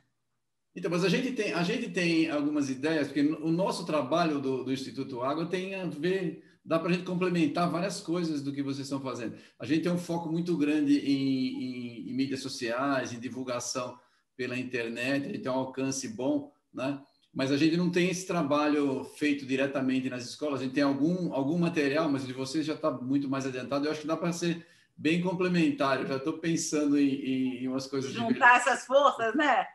Então, mas a gente tem, a gente tem algumas ideias, porque o nosso trabalho do, do Instituto Água tem a ver, dá para a gente complementar várias coisas do que vocês estão fazendo. A gente tem um foco muito grande em, em, em mídias sociais, em divulgação pela internet, a gente tem um alcance bom, né? Mas a gente não tem esse trabalho feito diretamente nas escolas. A gente tem algum, algum material, mas de vocês já está muito mais adiantado. Eu acho que dá para ser bem complementar. Eu já estou pensando em, em, umas coisas. Juntar essas forças, né?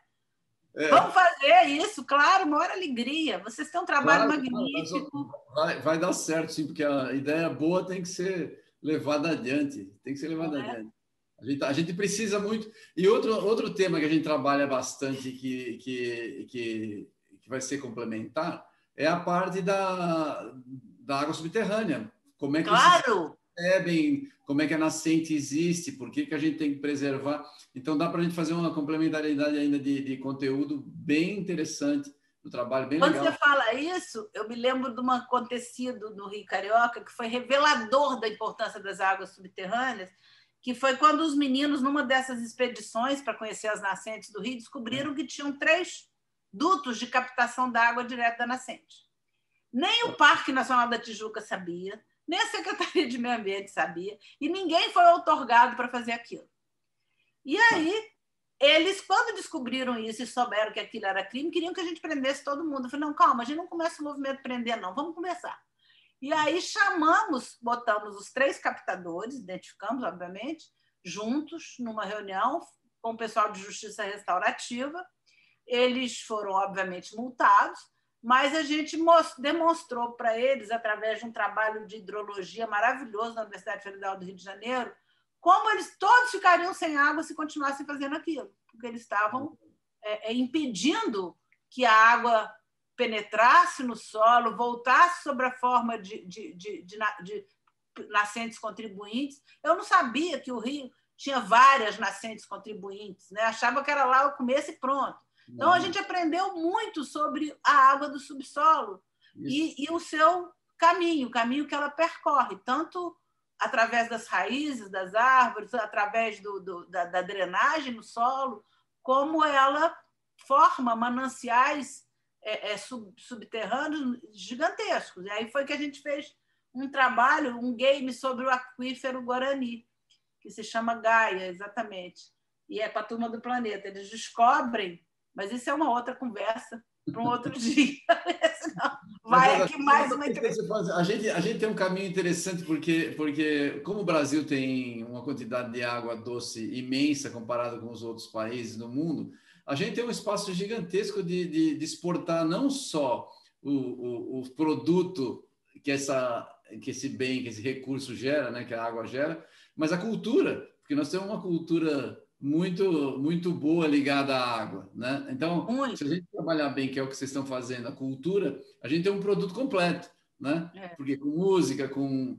É. Vamos fazer isso, claro, maior alegria. Vocês têm um trabalho claro, magnífico. Vai, vai, dar certo, sim, porque a ideia boa tem que ser levada adiante. Tem que ser levada é. adiante. A gente, a gente precisa muito. E outro, outro tema que a gente trabalha bastante, que, que, que, que vai ser complementar, é a parte da, da água subterrânea. Como é que claro! Percebem como é que a nascente existe, por que, que a gente tem que preservar. Então, dá para a gente fazer uma complementariedade ainda de, de conteúdo bem interessante do trabalho, bem Quando legal. você fala isso, eu me lembro de um acontecido no Rio Carioca que foi revelador da importância das águas subterrâneas, que foi quando os meninos, numa dessas expedições para conhecer as nascentes do Rio, descobriram que tinham três dutos de captação da água direto da nascente. Nem o Parque Nacional da Tijuca sabia, nem a Secretaria de Meio Ambiente sabia, e ninguém foi otorgado para fazer aquilo. E aí, eles, quando descobriram isso e souberam que aquilo era crime, queriam que a gente prendesse todo mundo. Eu falei, não, calma, a gente não começa o movimento prender, não, vamos começar. E aí chamamos, botamos os três captadores, identificamos, obviamente, juntos, numa reunião com o pessoal de justiça restaurativa. Eles foram, obviamente, multados, mas a gente demonstrou para eles, através de um trabalho de hidrologia maravilhoso na Universidade Federal do Rio de Janeiro, como eles todos ficariam sem água se continuassem fazendo aquilo, porque eles estavam é, é, impedindo que a água penetrasse no solo, voltasse sobre a forma de, de, de, de, nascentes contribuintes. Eu não sabia que o Rio tinha várias nascentes contribuintes, né? achava que era lá o começo e pronto. Então, a gente aprendeu muito sobre a água do subsolo e, e, o seu caminho, o caminho que ela percorre, tanto através das raízes das árvores, através do, do, da, da, drenagem no solo, como ela forma mananciais é, é, sub, subterrâneos gigantescos. E aí foi que a gente fez um trabalho, um game sobre o aquífero Guarani, que se chama Gaia, exatamente. E é para a turma do planeta. Eles descobrem mas isso é uma outra conversa para um outro dia. vai aqui mais uma entrevista. A gente, a gente tem um caminho interessante, porque, porque como o Brasil tem uma quantidade de água doce imensa comparado com os outros países do mundo, a gente tem um espaço gigantesco de, de, de exportar não só o, o, o, produto que, essa, que esse bem, que esse recurso gera, né, que a água gera, mas a cultura, porque nós temos uma cultura muito muito boa ligada à água, né? Então, muito. se a gente trabalhar bem, que é o que vocês estão fazendo, a cultura, a gente tem um produto completo, né? É. Porque com música, com,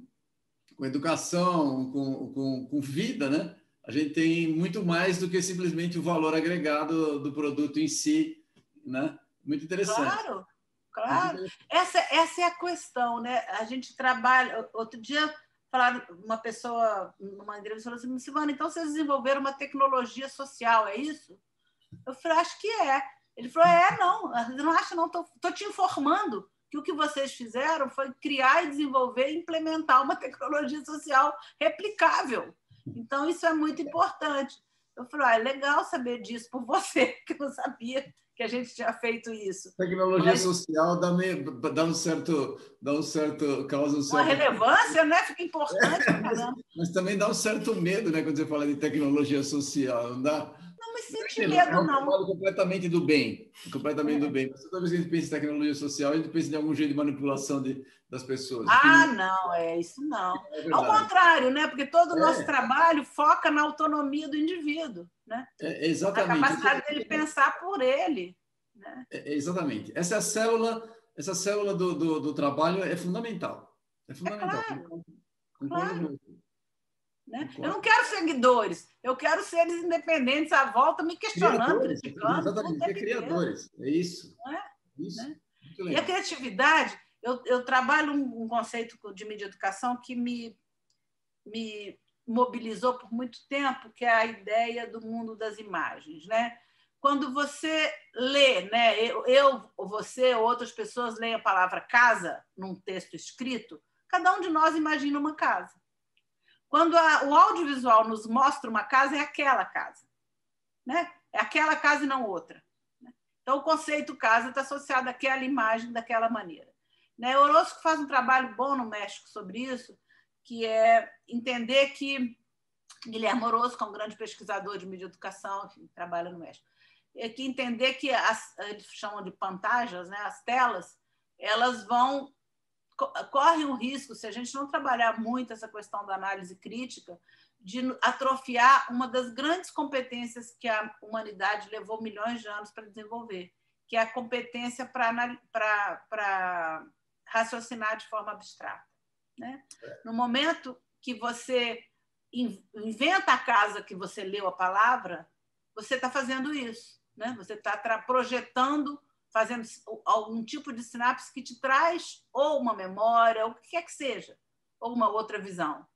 com educação, com, com, com, vida, né? A gente tem muito mais do que simplesmente o valor agregado do produto em si, né? Muito interessante. Claro, claro. Essa, essa é a questão, né? A gente trabalha. Outro dia falaram, uma pessoa, numa entrevista, falou assim: Silvana, então vocês desenvolveram uma tecnologia social, é isso? Eu falei: acho que é. Ele falou: é, não, não acho, não, estou te informando que o que vocês fizeram foi criar e desenvolver e implementar uma tecnologia social replicável. Então, isso é muito importante. Eu falei: ah, é legal saber disso por você, que não sabia que a gente tinha feito isso. Tecnologia Mas, social dá, meio, dá um certo, dá um certo, causa um certo... Uma relevância, né? Fica importante. É, mas, mas, também dá um certo medo, né? Quando você fala de tecnologia social, não dá? Não me senti medo, é um não. completamente do bem, completamente é. do bem. Mas toda vez que a gente pensa em tecnologia social, a gente pensa em algum jeito de manipulação de, das pessoas. Ah, não... não, é isso não. É Ao contrário, né? Porque todo o nosso é. trabalho foca na autonomia do indivíduo. Né? É, exatamente. A capacidade dele pensar por ele. Né? É, exatamente. Essa é a célula essa célula do, do, do trabalho é fundamental. É fundamental. É claro. claro. Né? Eu não quero seguidores, eu quero seres independentes à volta, me questionando, criadores, criticando. Exatamente, é criadores, é isso. É? isso. Né? E a criatividade, eu, eu trabalho um, um, conceito de mídia educação que me, me mobilizou por muito tempo, que é a ideia do mundo das imagens. Né? Quando você lê, né, eu, eu você ou outras pessoas leem a palavra casa num texto escrito, cada um de nós imagina uma casa. Quando a, o audiovisual nos mostra uma casa, é aquela casa. Né? É aquela casa e não outra. Né? Então, o conceito casa está associado àquela imagem daquela maneira. Né? Orozco faz um trabalho bom no México sobre isso, que é entender que Guilherme Orozco é um grande pesquisador de mídia educação, que trabalha no México, é que entender que as, eles chamam de pantagens, né? as telas, elas vão corre o risco, se a gente não trabalhar muito essa questão da análise crítica, de atrofiar uma das grandes competências que a humanidade levou milhões de anos para desenvolver, que é a competência para raciocinar de forma abstrata. Né? No momento que você inventa a casa que você leu a palavra, você está fazendo isso. Né? Você está projetando fazendo algum tipo de sinapse que te traz ou uma memória, ou o que quer que seja, ou uma outra visão.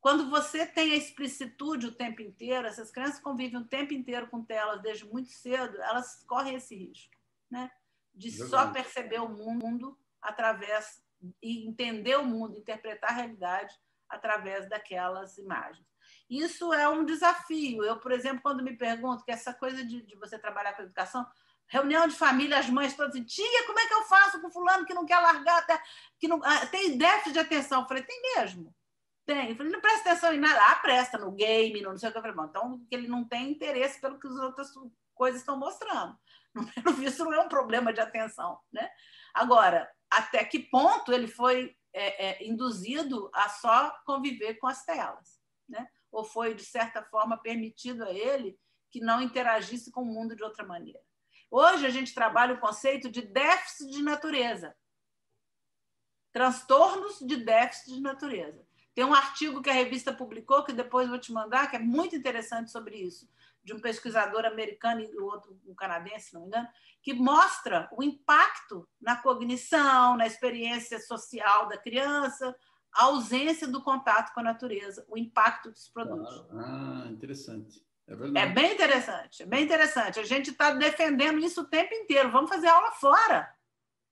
Quando você tem a explicitude o tempo inteiro, essas crianças convivem o tempo inteiro com telas desde muito cedo, elas correm esse risco, né? De Verdade. só perceber o mundo através e entender o mundo, interpretar a realidade através daquelas imagens. Isso é um desafio. Eu, por exemplo, quando me pergunto que essa coisa de, de você trabalhar com educação, reunião de família, as mães todas assim, tia, como é que eu faço com fulano que não quer largar, até, que não, ah, tem déficit de atenção? Eu falei, tem mesmo. Tem. Eu falei, não presta atenção em nada. Ah, presta no game, no não sei o que. Eu falei, bom, então ele não tem interesse pelo que as outras coisas estão mostrando. Pelo visto, não é um problema de atenção. Né? Agora, até que ponto ele foi é, é, induzido a só conviver com as telas? Né? Ou foi, de certa forma, permitido a ele que não interagisse com o mundo de outra maneira? Hoje a gente trabalha o conceito de déficit de natureza. Transtornos de déficit de natureza. Tem um artigo que a revista publicou, que depois vou te mandar, que é muito interessante sobre isso, de um pesquisador americano e outro um canadense, se não me engano, que mostra o impacto na cognição, na experiência social da criança, a ausência do contato com a natureza, o impacto isso produz. Ah, interessante. É, é bem interessante, é bem interessante. A gente está defendendo isso o tempo inteiro. Vamos fazer aula fora.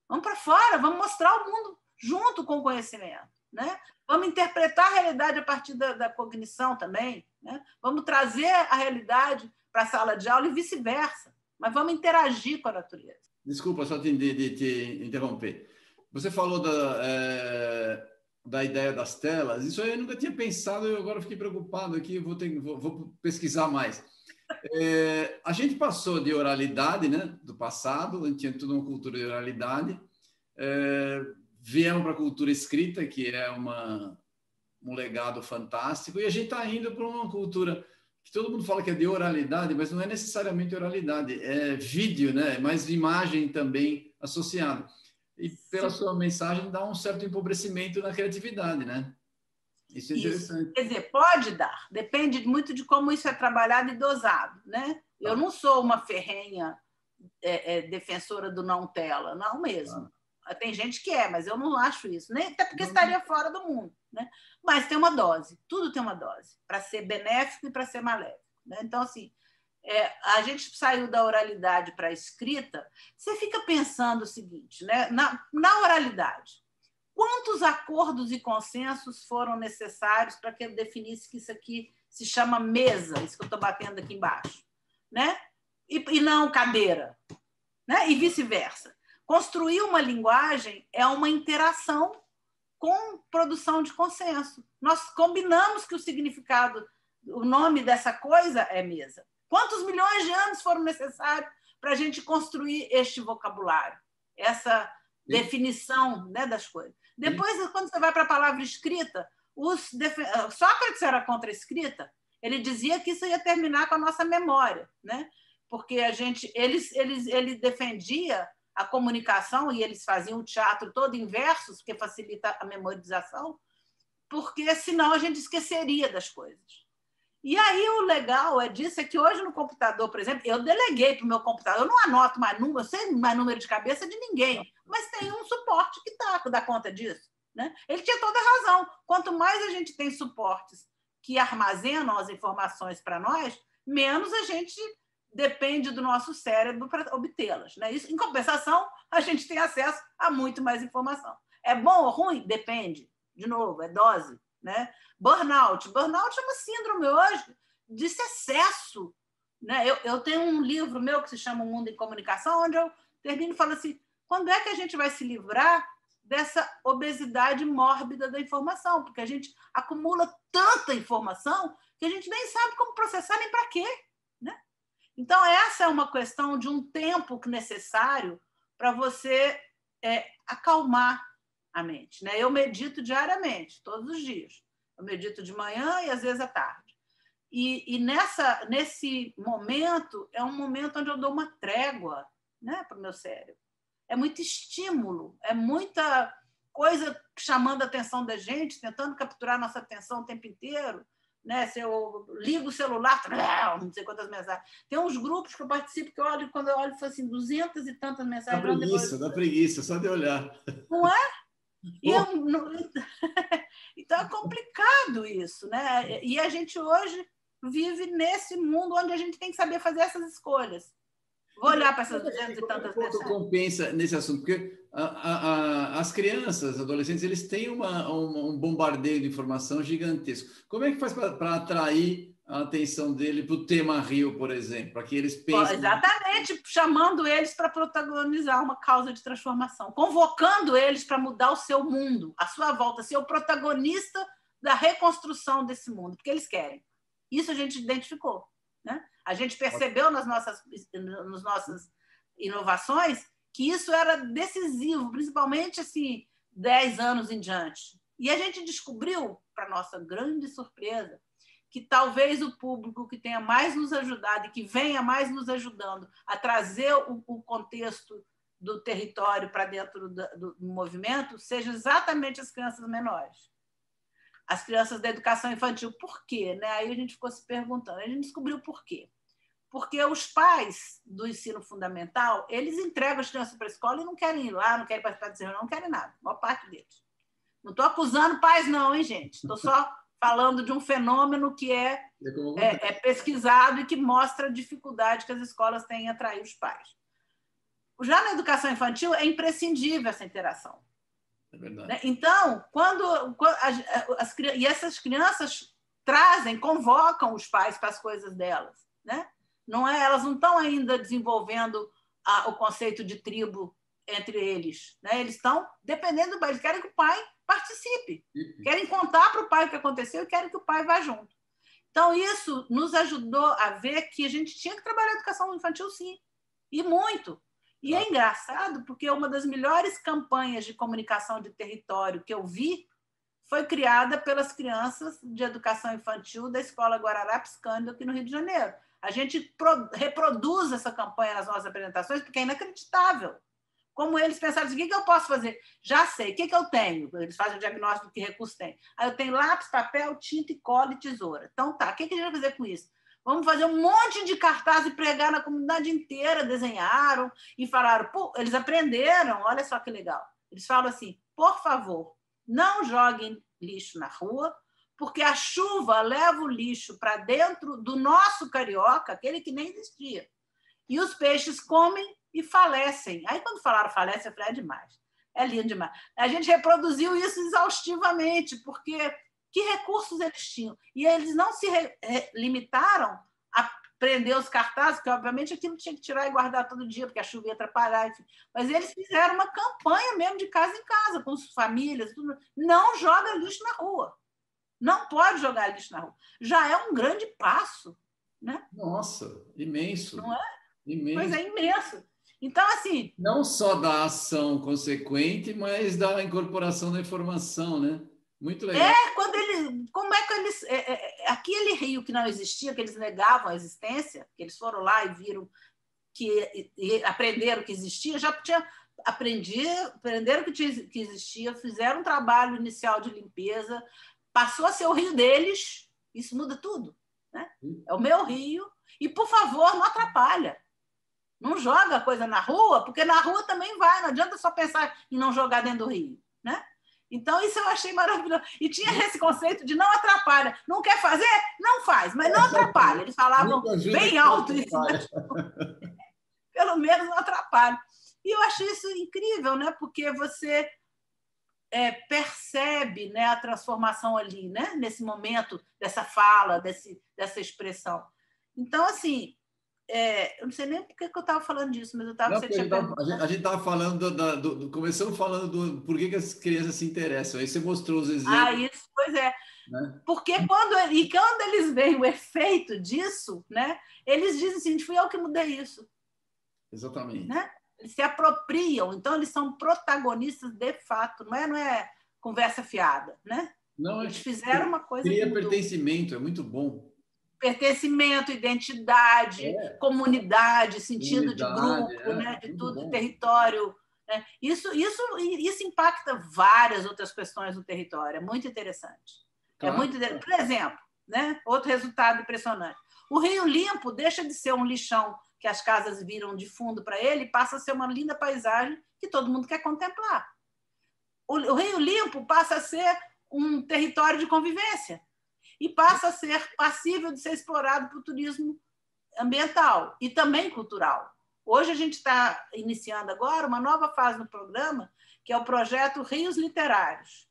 Vamos para fora, vamos mostrar o mundo junto com o conhecimento. Né? Vamos interpretar a realidade a partir da, da cognição também. Né? Vamos trazer a realidade para a sala de aula e vice-versa. Mas vamos interagir com a natureza. Desculpa só te, de, te interromper. Você falou da, é, da ideia das telas. Isso eu nunca tinha pensado, eu agora fiquei preocupado aqui, vou, ter, vou, vou pesquisar mais. É, a gente passou de oralidade, né, do passado, a gente tinha toda uma cultura de oralidade, é, viemos para a cultura escrita, que é uma, um legado fantástico, e a gente está indo para uma cultura que todo mundo fala que é de oralidade, mas não é necessariamente oralidade, é vídeo, né, mas imagem também associada e pela sua mensagem dá um certo empobrecimento na criatividade, né? Isso é interessante. Isso. Quer dizer, pode dar, depende muito de como isso é trabalhado e dosado, né? Eu não sou uma ferrenha é, é, defensora do não tela, não mesmo. Ah. Tem gente que é, mas eu não acho isso, nem até porque estaria fora do mundo, né? Mas tem uma dose, tudo tem uma dose para ser benéfico e para ser maléfico, né? Então assim, é, a gente saiu da oralidade para a escrita, você fica pensando o seguinte, né? na, na oralidade, quantos acordos e consensos foram necessários para que eu definisse que isso aqui se chama mesa, isso que eu estou batendo aqui embaixo, né? E, e não cadeira, né? E vice-versa. Construir uma linguagem é uma interação com produção de consenso. Nós combinamos que o significado, o nome dessa coisa é mesa. Quantos milhões de anos foram necessários para a gente construir este vocabulário, essa Sim. definição né, das coisas? Depois, Sim. quando você vai para a palavra escrita, os def... Sócrates era contra a escrita. Ele dizia que isso ia terminar com a nossa memória, né? porque a gente, eles, eles, ele defendia a comunicação, e eles faziam o teatro todo em versos, porque facilita a memorização, porque senão a gente esqueceria das coisas. E aí o legal é disso é que hoje no computador, por exemplo, eu deleguei para o meu computador, eu não anoto mais número, sei mais número de cabeça de ninguém, mas tem um suporte que tá, dá conta disso. Né? Ele tinha toda a razão. Quanto mais a gente tem suportes que armazenam as informações para nós, menos a gente depende do nosso cérebro para obtê-las. Né? Isso, em compensação, a gente tem acesso a muito mais informação. É bom ou ruim? Depende. De novo, é dose. Né? Burnout. Burnout é uma síndrome hoje desse excesso. Né? Eu, eu tenho um livro meu que se chama O Mundo em Comunicação, onde eu termino falando assim: quando é que a gente vai se livrar dessa obesidade mórbida da informação? Porque a gente acumula tanta informação que a gente nem sabe como processar nem para quê. Então, essa é uma questão de um tempo necessário para você é, acalmar a mente. Né? Eu medito diariamente, todos os dias. Eu medito de manhã e às vezes à tarde. E, e nessa, nesse momento, é um momento onde eu dou uma trégua né, para o meu cérebro. É muito estímulo, é muita coisa chamando a atenção da gente, tentando capturar nossa atenção o tempo inteiro. Né? Se eu ligo o celular, não sei quantas mensagens. Tem uns grupos que eu participo que eu olho, quando eu olho, foi assim, duzentas e tantas mensagens. Dá preguiça, depois... dá preguiça, só de olhar. Não é? Eu, não... então é complicado isso, né? E a gente hoje vive nesse mundo onde a gente tem que saber fazer essas escolhas. Vou olhar para essas duzentas e tantas mensagens. compensa nesse assunto? Porque a, a, a, as crianças, adolescentes, eles têm uma, um bombardeio de informação gigantesco. Como é que faz para atrair a atenção dele para o tema Rio, por exemplo, para que eles pensem. Exatamente, chamando eles para protagonizar uma causa de transformação, convocando eles para mudar o seu mundo, a sua volta, ser o protagonista da reconstrução desse mundo, porque eles querem. Isso a gente identificou. Né? A gente percebeu nas nossas, nas nossas inovações que isso era decisivo, principalmente assim, 10 anos em diante. E a gente descobriu, para nossa grande surpresa, que talvez o público que tenha mais nos ajudado e que venha mais nos ajudando a trazer o, o contexto do território para dentro do, do, movimento seja exatamente as crianças menores. As crianças da educação infantil. Por quê? Né? Aí a gente ficou se perguntando. A gente descobriu por quê. Porque os pais do ensino fundamental, eles entregam as crianças para a escola e não querem ir lá, não querem participar de reunião, não querem nada. A maior parte deles. Não estou acusando pais, não, hein, gente? Estou só falando de um fenômeno que é, é, é, pesquisado e que mostra a dificuldade que as escolas têm em atrair os pais. Já na educação infantil é imprescindível essa interação. É né? Então, quando, quando as, as, e essas crianças trazem, convocam os pais para as coisas delas, né? Não é, elas não estão ainda desenvolvendo a, o conceito de tribo entre eles, né? Eles estão dependendo do pai, eles querem que o pai participe. Uhum. Querem contar para o pai o que aconteceu e querem que o pai vá junto. Então, isso nos ajudou a ver que a gente tinha que trabalhar a educação infantil, sim, e muito. E é engraçado porque uma das melhores campanhas de comunicação de território que eu vi foi criada pelas crianças de educação infantil da Escola Guararapes Cândido, aqui no Rio de Janeiro. A gente reproduz essa campanha nas nossas apresentações porque é inacreditável como eles pensaram assim, o que, eu posso fazer? Já sei, o que, eu tenho? Eles fazem o diagnóstico do que recurso tem. Aí eu tenho lápis, papel, tinta, cola e tesoura. Então tá, o que, que a gente vai fazer com isso? Vamos fazer um monte de cartaz e pregar na comunidade inteira, desenharam e falaram, pô, eles aprenderam, olha só que legal. Eles falam assim, por favor, não joguem lixo na rua, porque a chuva leva o lixo para dentro do nosso carioca, aquele que nem existia. E os peixes comem e falecem. Aí, quando falaram falece, eu falei, é demais. É lindo demais. A gente reproduziu isso exaustivamente, porque que recursos eles tinham? E eles não se limitaram a prender os cartazes, que obviamente aquilo tinha que tirar e guardar todo dia, porque a chuva ia atrapalhar, enfim. Mas eles fizeram uma campanha mesmo de casa em casa, com as famílias, tudo. Não joga lixo na rua. Não pode jogar lixo na rua. Já é um grande passo. Né? Nossa, imenso. Não é? Imenso. Pois é, imenso. Então, assim. Não só da ação consequente, mas da incorporação da informação, né? Muito legal. É, quando ele. Como é que eles. É, é, é aquele rio que não existia, que eles negavam a existência, que eles foram lá e viram que aprenderam que existia, já tinha aprendi, aprenderam que, tinha, que existia, fizeram um trabalho inicial de limpeza, passou a ser o rio deles, isso muda tudo. Né? É o meu rio, e por favor, não atrapalha. Não joga coisa na rua, porque na rua também vai, não adianta só pensar em não jogar dentro do rio. Né? Então, isso eu achei maravilhoso. E tinha esse conceito de não atrapalha. Não quer fazer? Não faz, mas não atrapalha. Eles falavam bem alto isso. Né? Pelo menos não atrapalha. E eu achei isso incrível, né? porque você é, percebe né, a transformação ali, né? nesse momento dessa fala, desse, dessa expressão. Então, assim, é, eu não sei nem por que eu estava falando disso, mas eu estava. A gente estava falando do, do, do, Começamos falando do por que, que, as crianças se interessam. Aí você mostrou os exemplos. Ah, isso, pois é. Né? Porque quando, e quando eles veem o efeito disso, né, eles dizem assim: fui eu que mudei isso. Exatamente. Né? Eles se apropriam, então eles são protagonistas de fato, não é, não é conversa fiada. Né? Não, eles fizeram uma coisa. Cria pertencimento, é muito bom pertencimento, identidade, é. comunidade, sentido comunidade, de grupo, é, né? de tudo, bom. território. Né? Isso, isso, isso impacta várias outras questões do território. É muito interessante. É claro. É muito, por exemplo, né? outro resultado impressionante. O Rio Limpo deixa de ser um lixão que as casas viram de fundo para ele passa a ser uma linda paisagem que todo mundo quer contemplar. O, o Rio Limpo passa a ser um território de convivência e passa a ser passível de ser explorado para o turismo ambiental e também cultural. Hoje a gente está iniciando agora uma nova fase no programa, que é o projeto Rios Literários.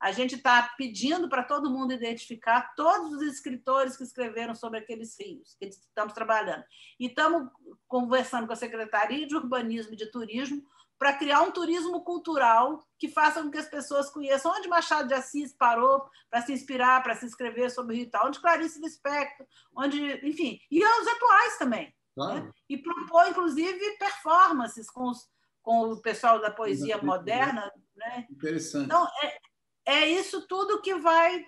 A gente está pedindo para todo mundo identificar todos os escritores que escreveram sobre aqueles rios que estamos trabalhando. E estamos conversando com a Secretaria de Urbanismo e de Turismo para criar um turismo cultural que faça com que as pessoas conheçam onde Machado de Assis parou para se inspirar, para se escrever sobre o Rio onde Clarice Lispector, onde, enfim, e os atuais também. Claro. Né? E propor, inclusive, performances com, os, com o pessoal da poesia Exatamente. moderna. Né? Interessante. Então, é, é isso tudo que vai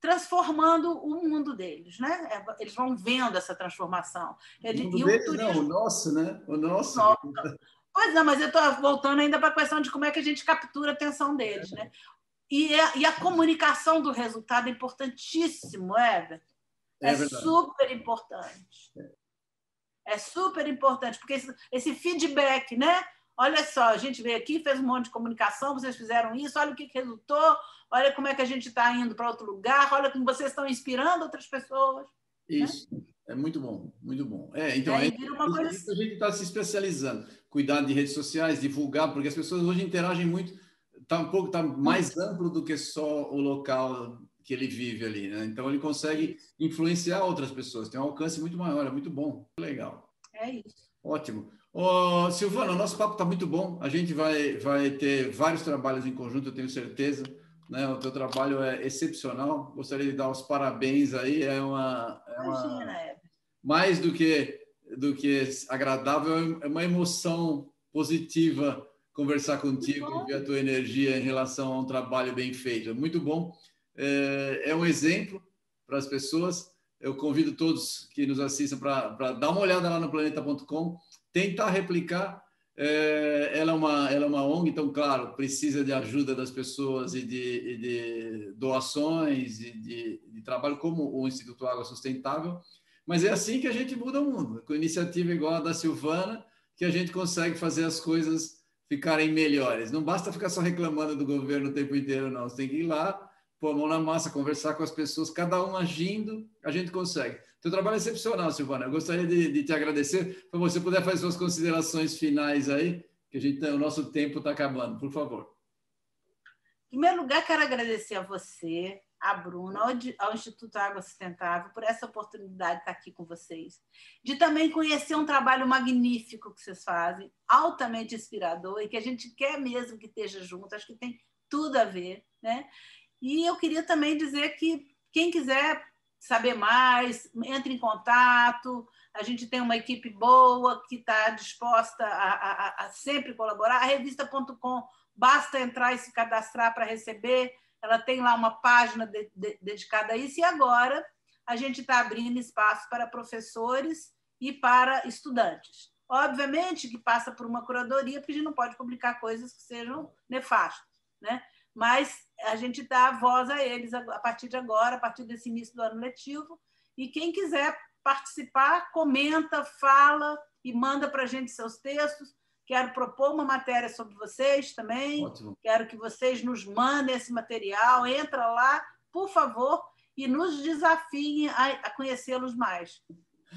transformando o mundo deles, né? É, eles vão vendo essa transformação. O mundo e deles, o turismo... não, o nosso, né? O nosso. nosso. Pois não, mas eu estou voltando ainda para a questão de como é que a gente captura a atenção deles. Né? E, a, e a comunicação do resultado é importantíssimo, Everton. É, é super importante. É super importante, porque esse, esse, feedback, né? Olha só, a gente veio aqui, fez um monte de comunicação, vocês fizeram isso, olha o que, que resultou, olha como é que a gente está indo para outro lugar, olha como vocês estão inspirando outras pessoas. Né? Isso. Né? É muito bom, muito bom. É, então, é, é, coisa... a gente está se especializando, cuidar de redes sociais, divulgar, porque as pessoas hoje interagem muito, está um pouco, tá mais amplo do que só o local que ele vive ali, né? Então ele consegue influenciar outras pessoas, tem um alcance muito maior, é muito bom, legal. É isso. Ótimo. Ô, Silvana, o nosso papo está muito bom. A gente vai, vai ter vários trabalhos em conjunto, eu tenho certeza. Né? O teu trabalho é excepcional. Gostaria de dar os parabéns aí. É uma, é uma mais do que do que agradável, é uma emoção positiva conversar contigo e ver a tua energia em relação a um trabalho bem feito. É muito bom. É, é um exemplo para as pessoas. Eu convido todos que nos assistam para dar uma olhada lá no planeta.com, tentar replicar é, ela, é uma, ela é uma ONG, então, claro, precisa de ajuda das pessoas e de, e de doações e de, de, trabalho, como o Instituto Água Sustentável, mas é assim que a gente muda o mundo, com iniciativa igual a da Silvana, que a gente consegue fazer as coisas ficarem melhores. Não basta ficar só reclamando do governo o tempo inteiro, não. Você tem que ir lá, pôr a mão na massa, conversar com as pessoas, cada um agindo, a gente consegue. Seu trabalho é excepcional, Silvana. Eu gostaria de, de te agradecer. Se você puder fazer suas considerações finais aí, que a gente, o nosso tempo está acabando, por favor. Em primeiro lugar, quero agradecer a você, a Bruna, ao Instituto Água Sustentável, por essa oportunidade de estar aqui com vocês. De também conhecer um trabalho magnífico que vocês fazem, altamente inspirador, e que a gente quer mesmo que esteja junto, acho que tem tudo a ver. Né? E eu queria também dizer que quem quiser saber mais, entre em contato. A gente tem uma equipe boa que está disposta a, a, a, sempre colaborar. A revista.com basta entrar e se cadastrar para receber. Ela tem lá uma página de, de, dedicada a isso. E agora a gente está abrindo espaço para professores e para estudantes. Obviamente que passa por uma curadoria, porque a gente não pode publicar coisas que sejam nefastas, né? Mas a gente dá voz a eles a partir de agora, a partir desse início do ano letivo, e quem quiser participar, comenta, fala e manda para a gente seus textos. Quero propor uma matéria sobre vocês também. Ótimo. Quero que vocês nos mandem esse material. Entra lá, por favor, e nos desafiem a, a conhecê-los mais.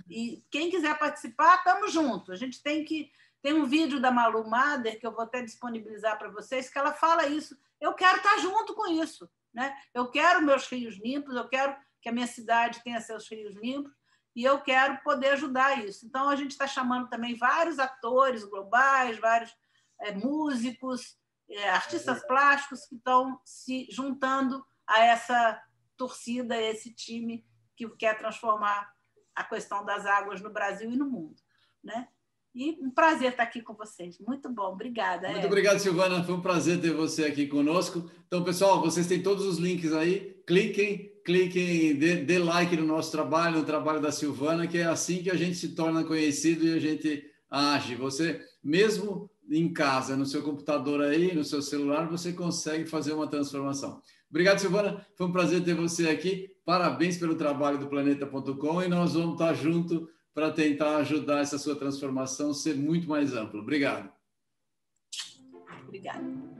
E quem quiser participar, estamos juntos. A gente tem que. Tem um vídeo da Malu Mader, que eu vou até disponibilizar para vocês, que ela fala isso. Eu quero estar junto com isso. Né? Eu quero meus rios limpos, eu quero que a minha cidade tenha seus rios limpos, e eu quero poder ajudar isso. Então, a gente está chamando também vários atores globais, vários é, músicos, é, artistas plásticos que estão se juntando a essa torcida, a esse time que quer transformar a questão das águas no Brasil e no mundo. Né? E um prazer estar aqui com vocês. Muito bom, obrigada. Muito é. obrigado, Silvana. Foi um prazer ter você aqui conosco. Então, pessoal, vocês têm todos os links aí. Cliquem, cliquem, dê, dê like no nosso trabalho, no trabalho da Silvana, que é assim que a gente se torna conhecido e a gente age. Você, mesmo em casa, no seu computador aí, no seu celular, você consegue fazer uma transformação. Obrigado, Silvana. Foi um prazer ter você aqui. Parabéns pelo trabalho do Planeta.com e nós vamos estar junto para tentar ajudar essa sua transformação a ser muito mais ampla. Obrigado. Obrigada.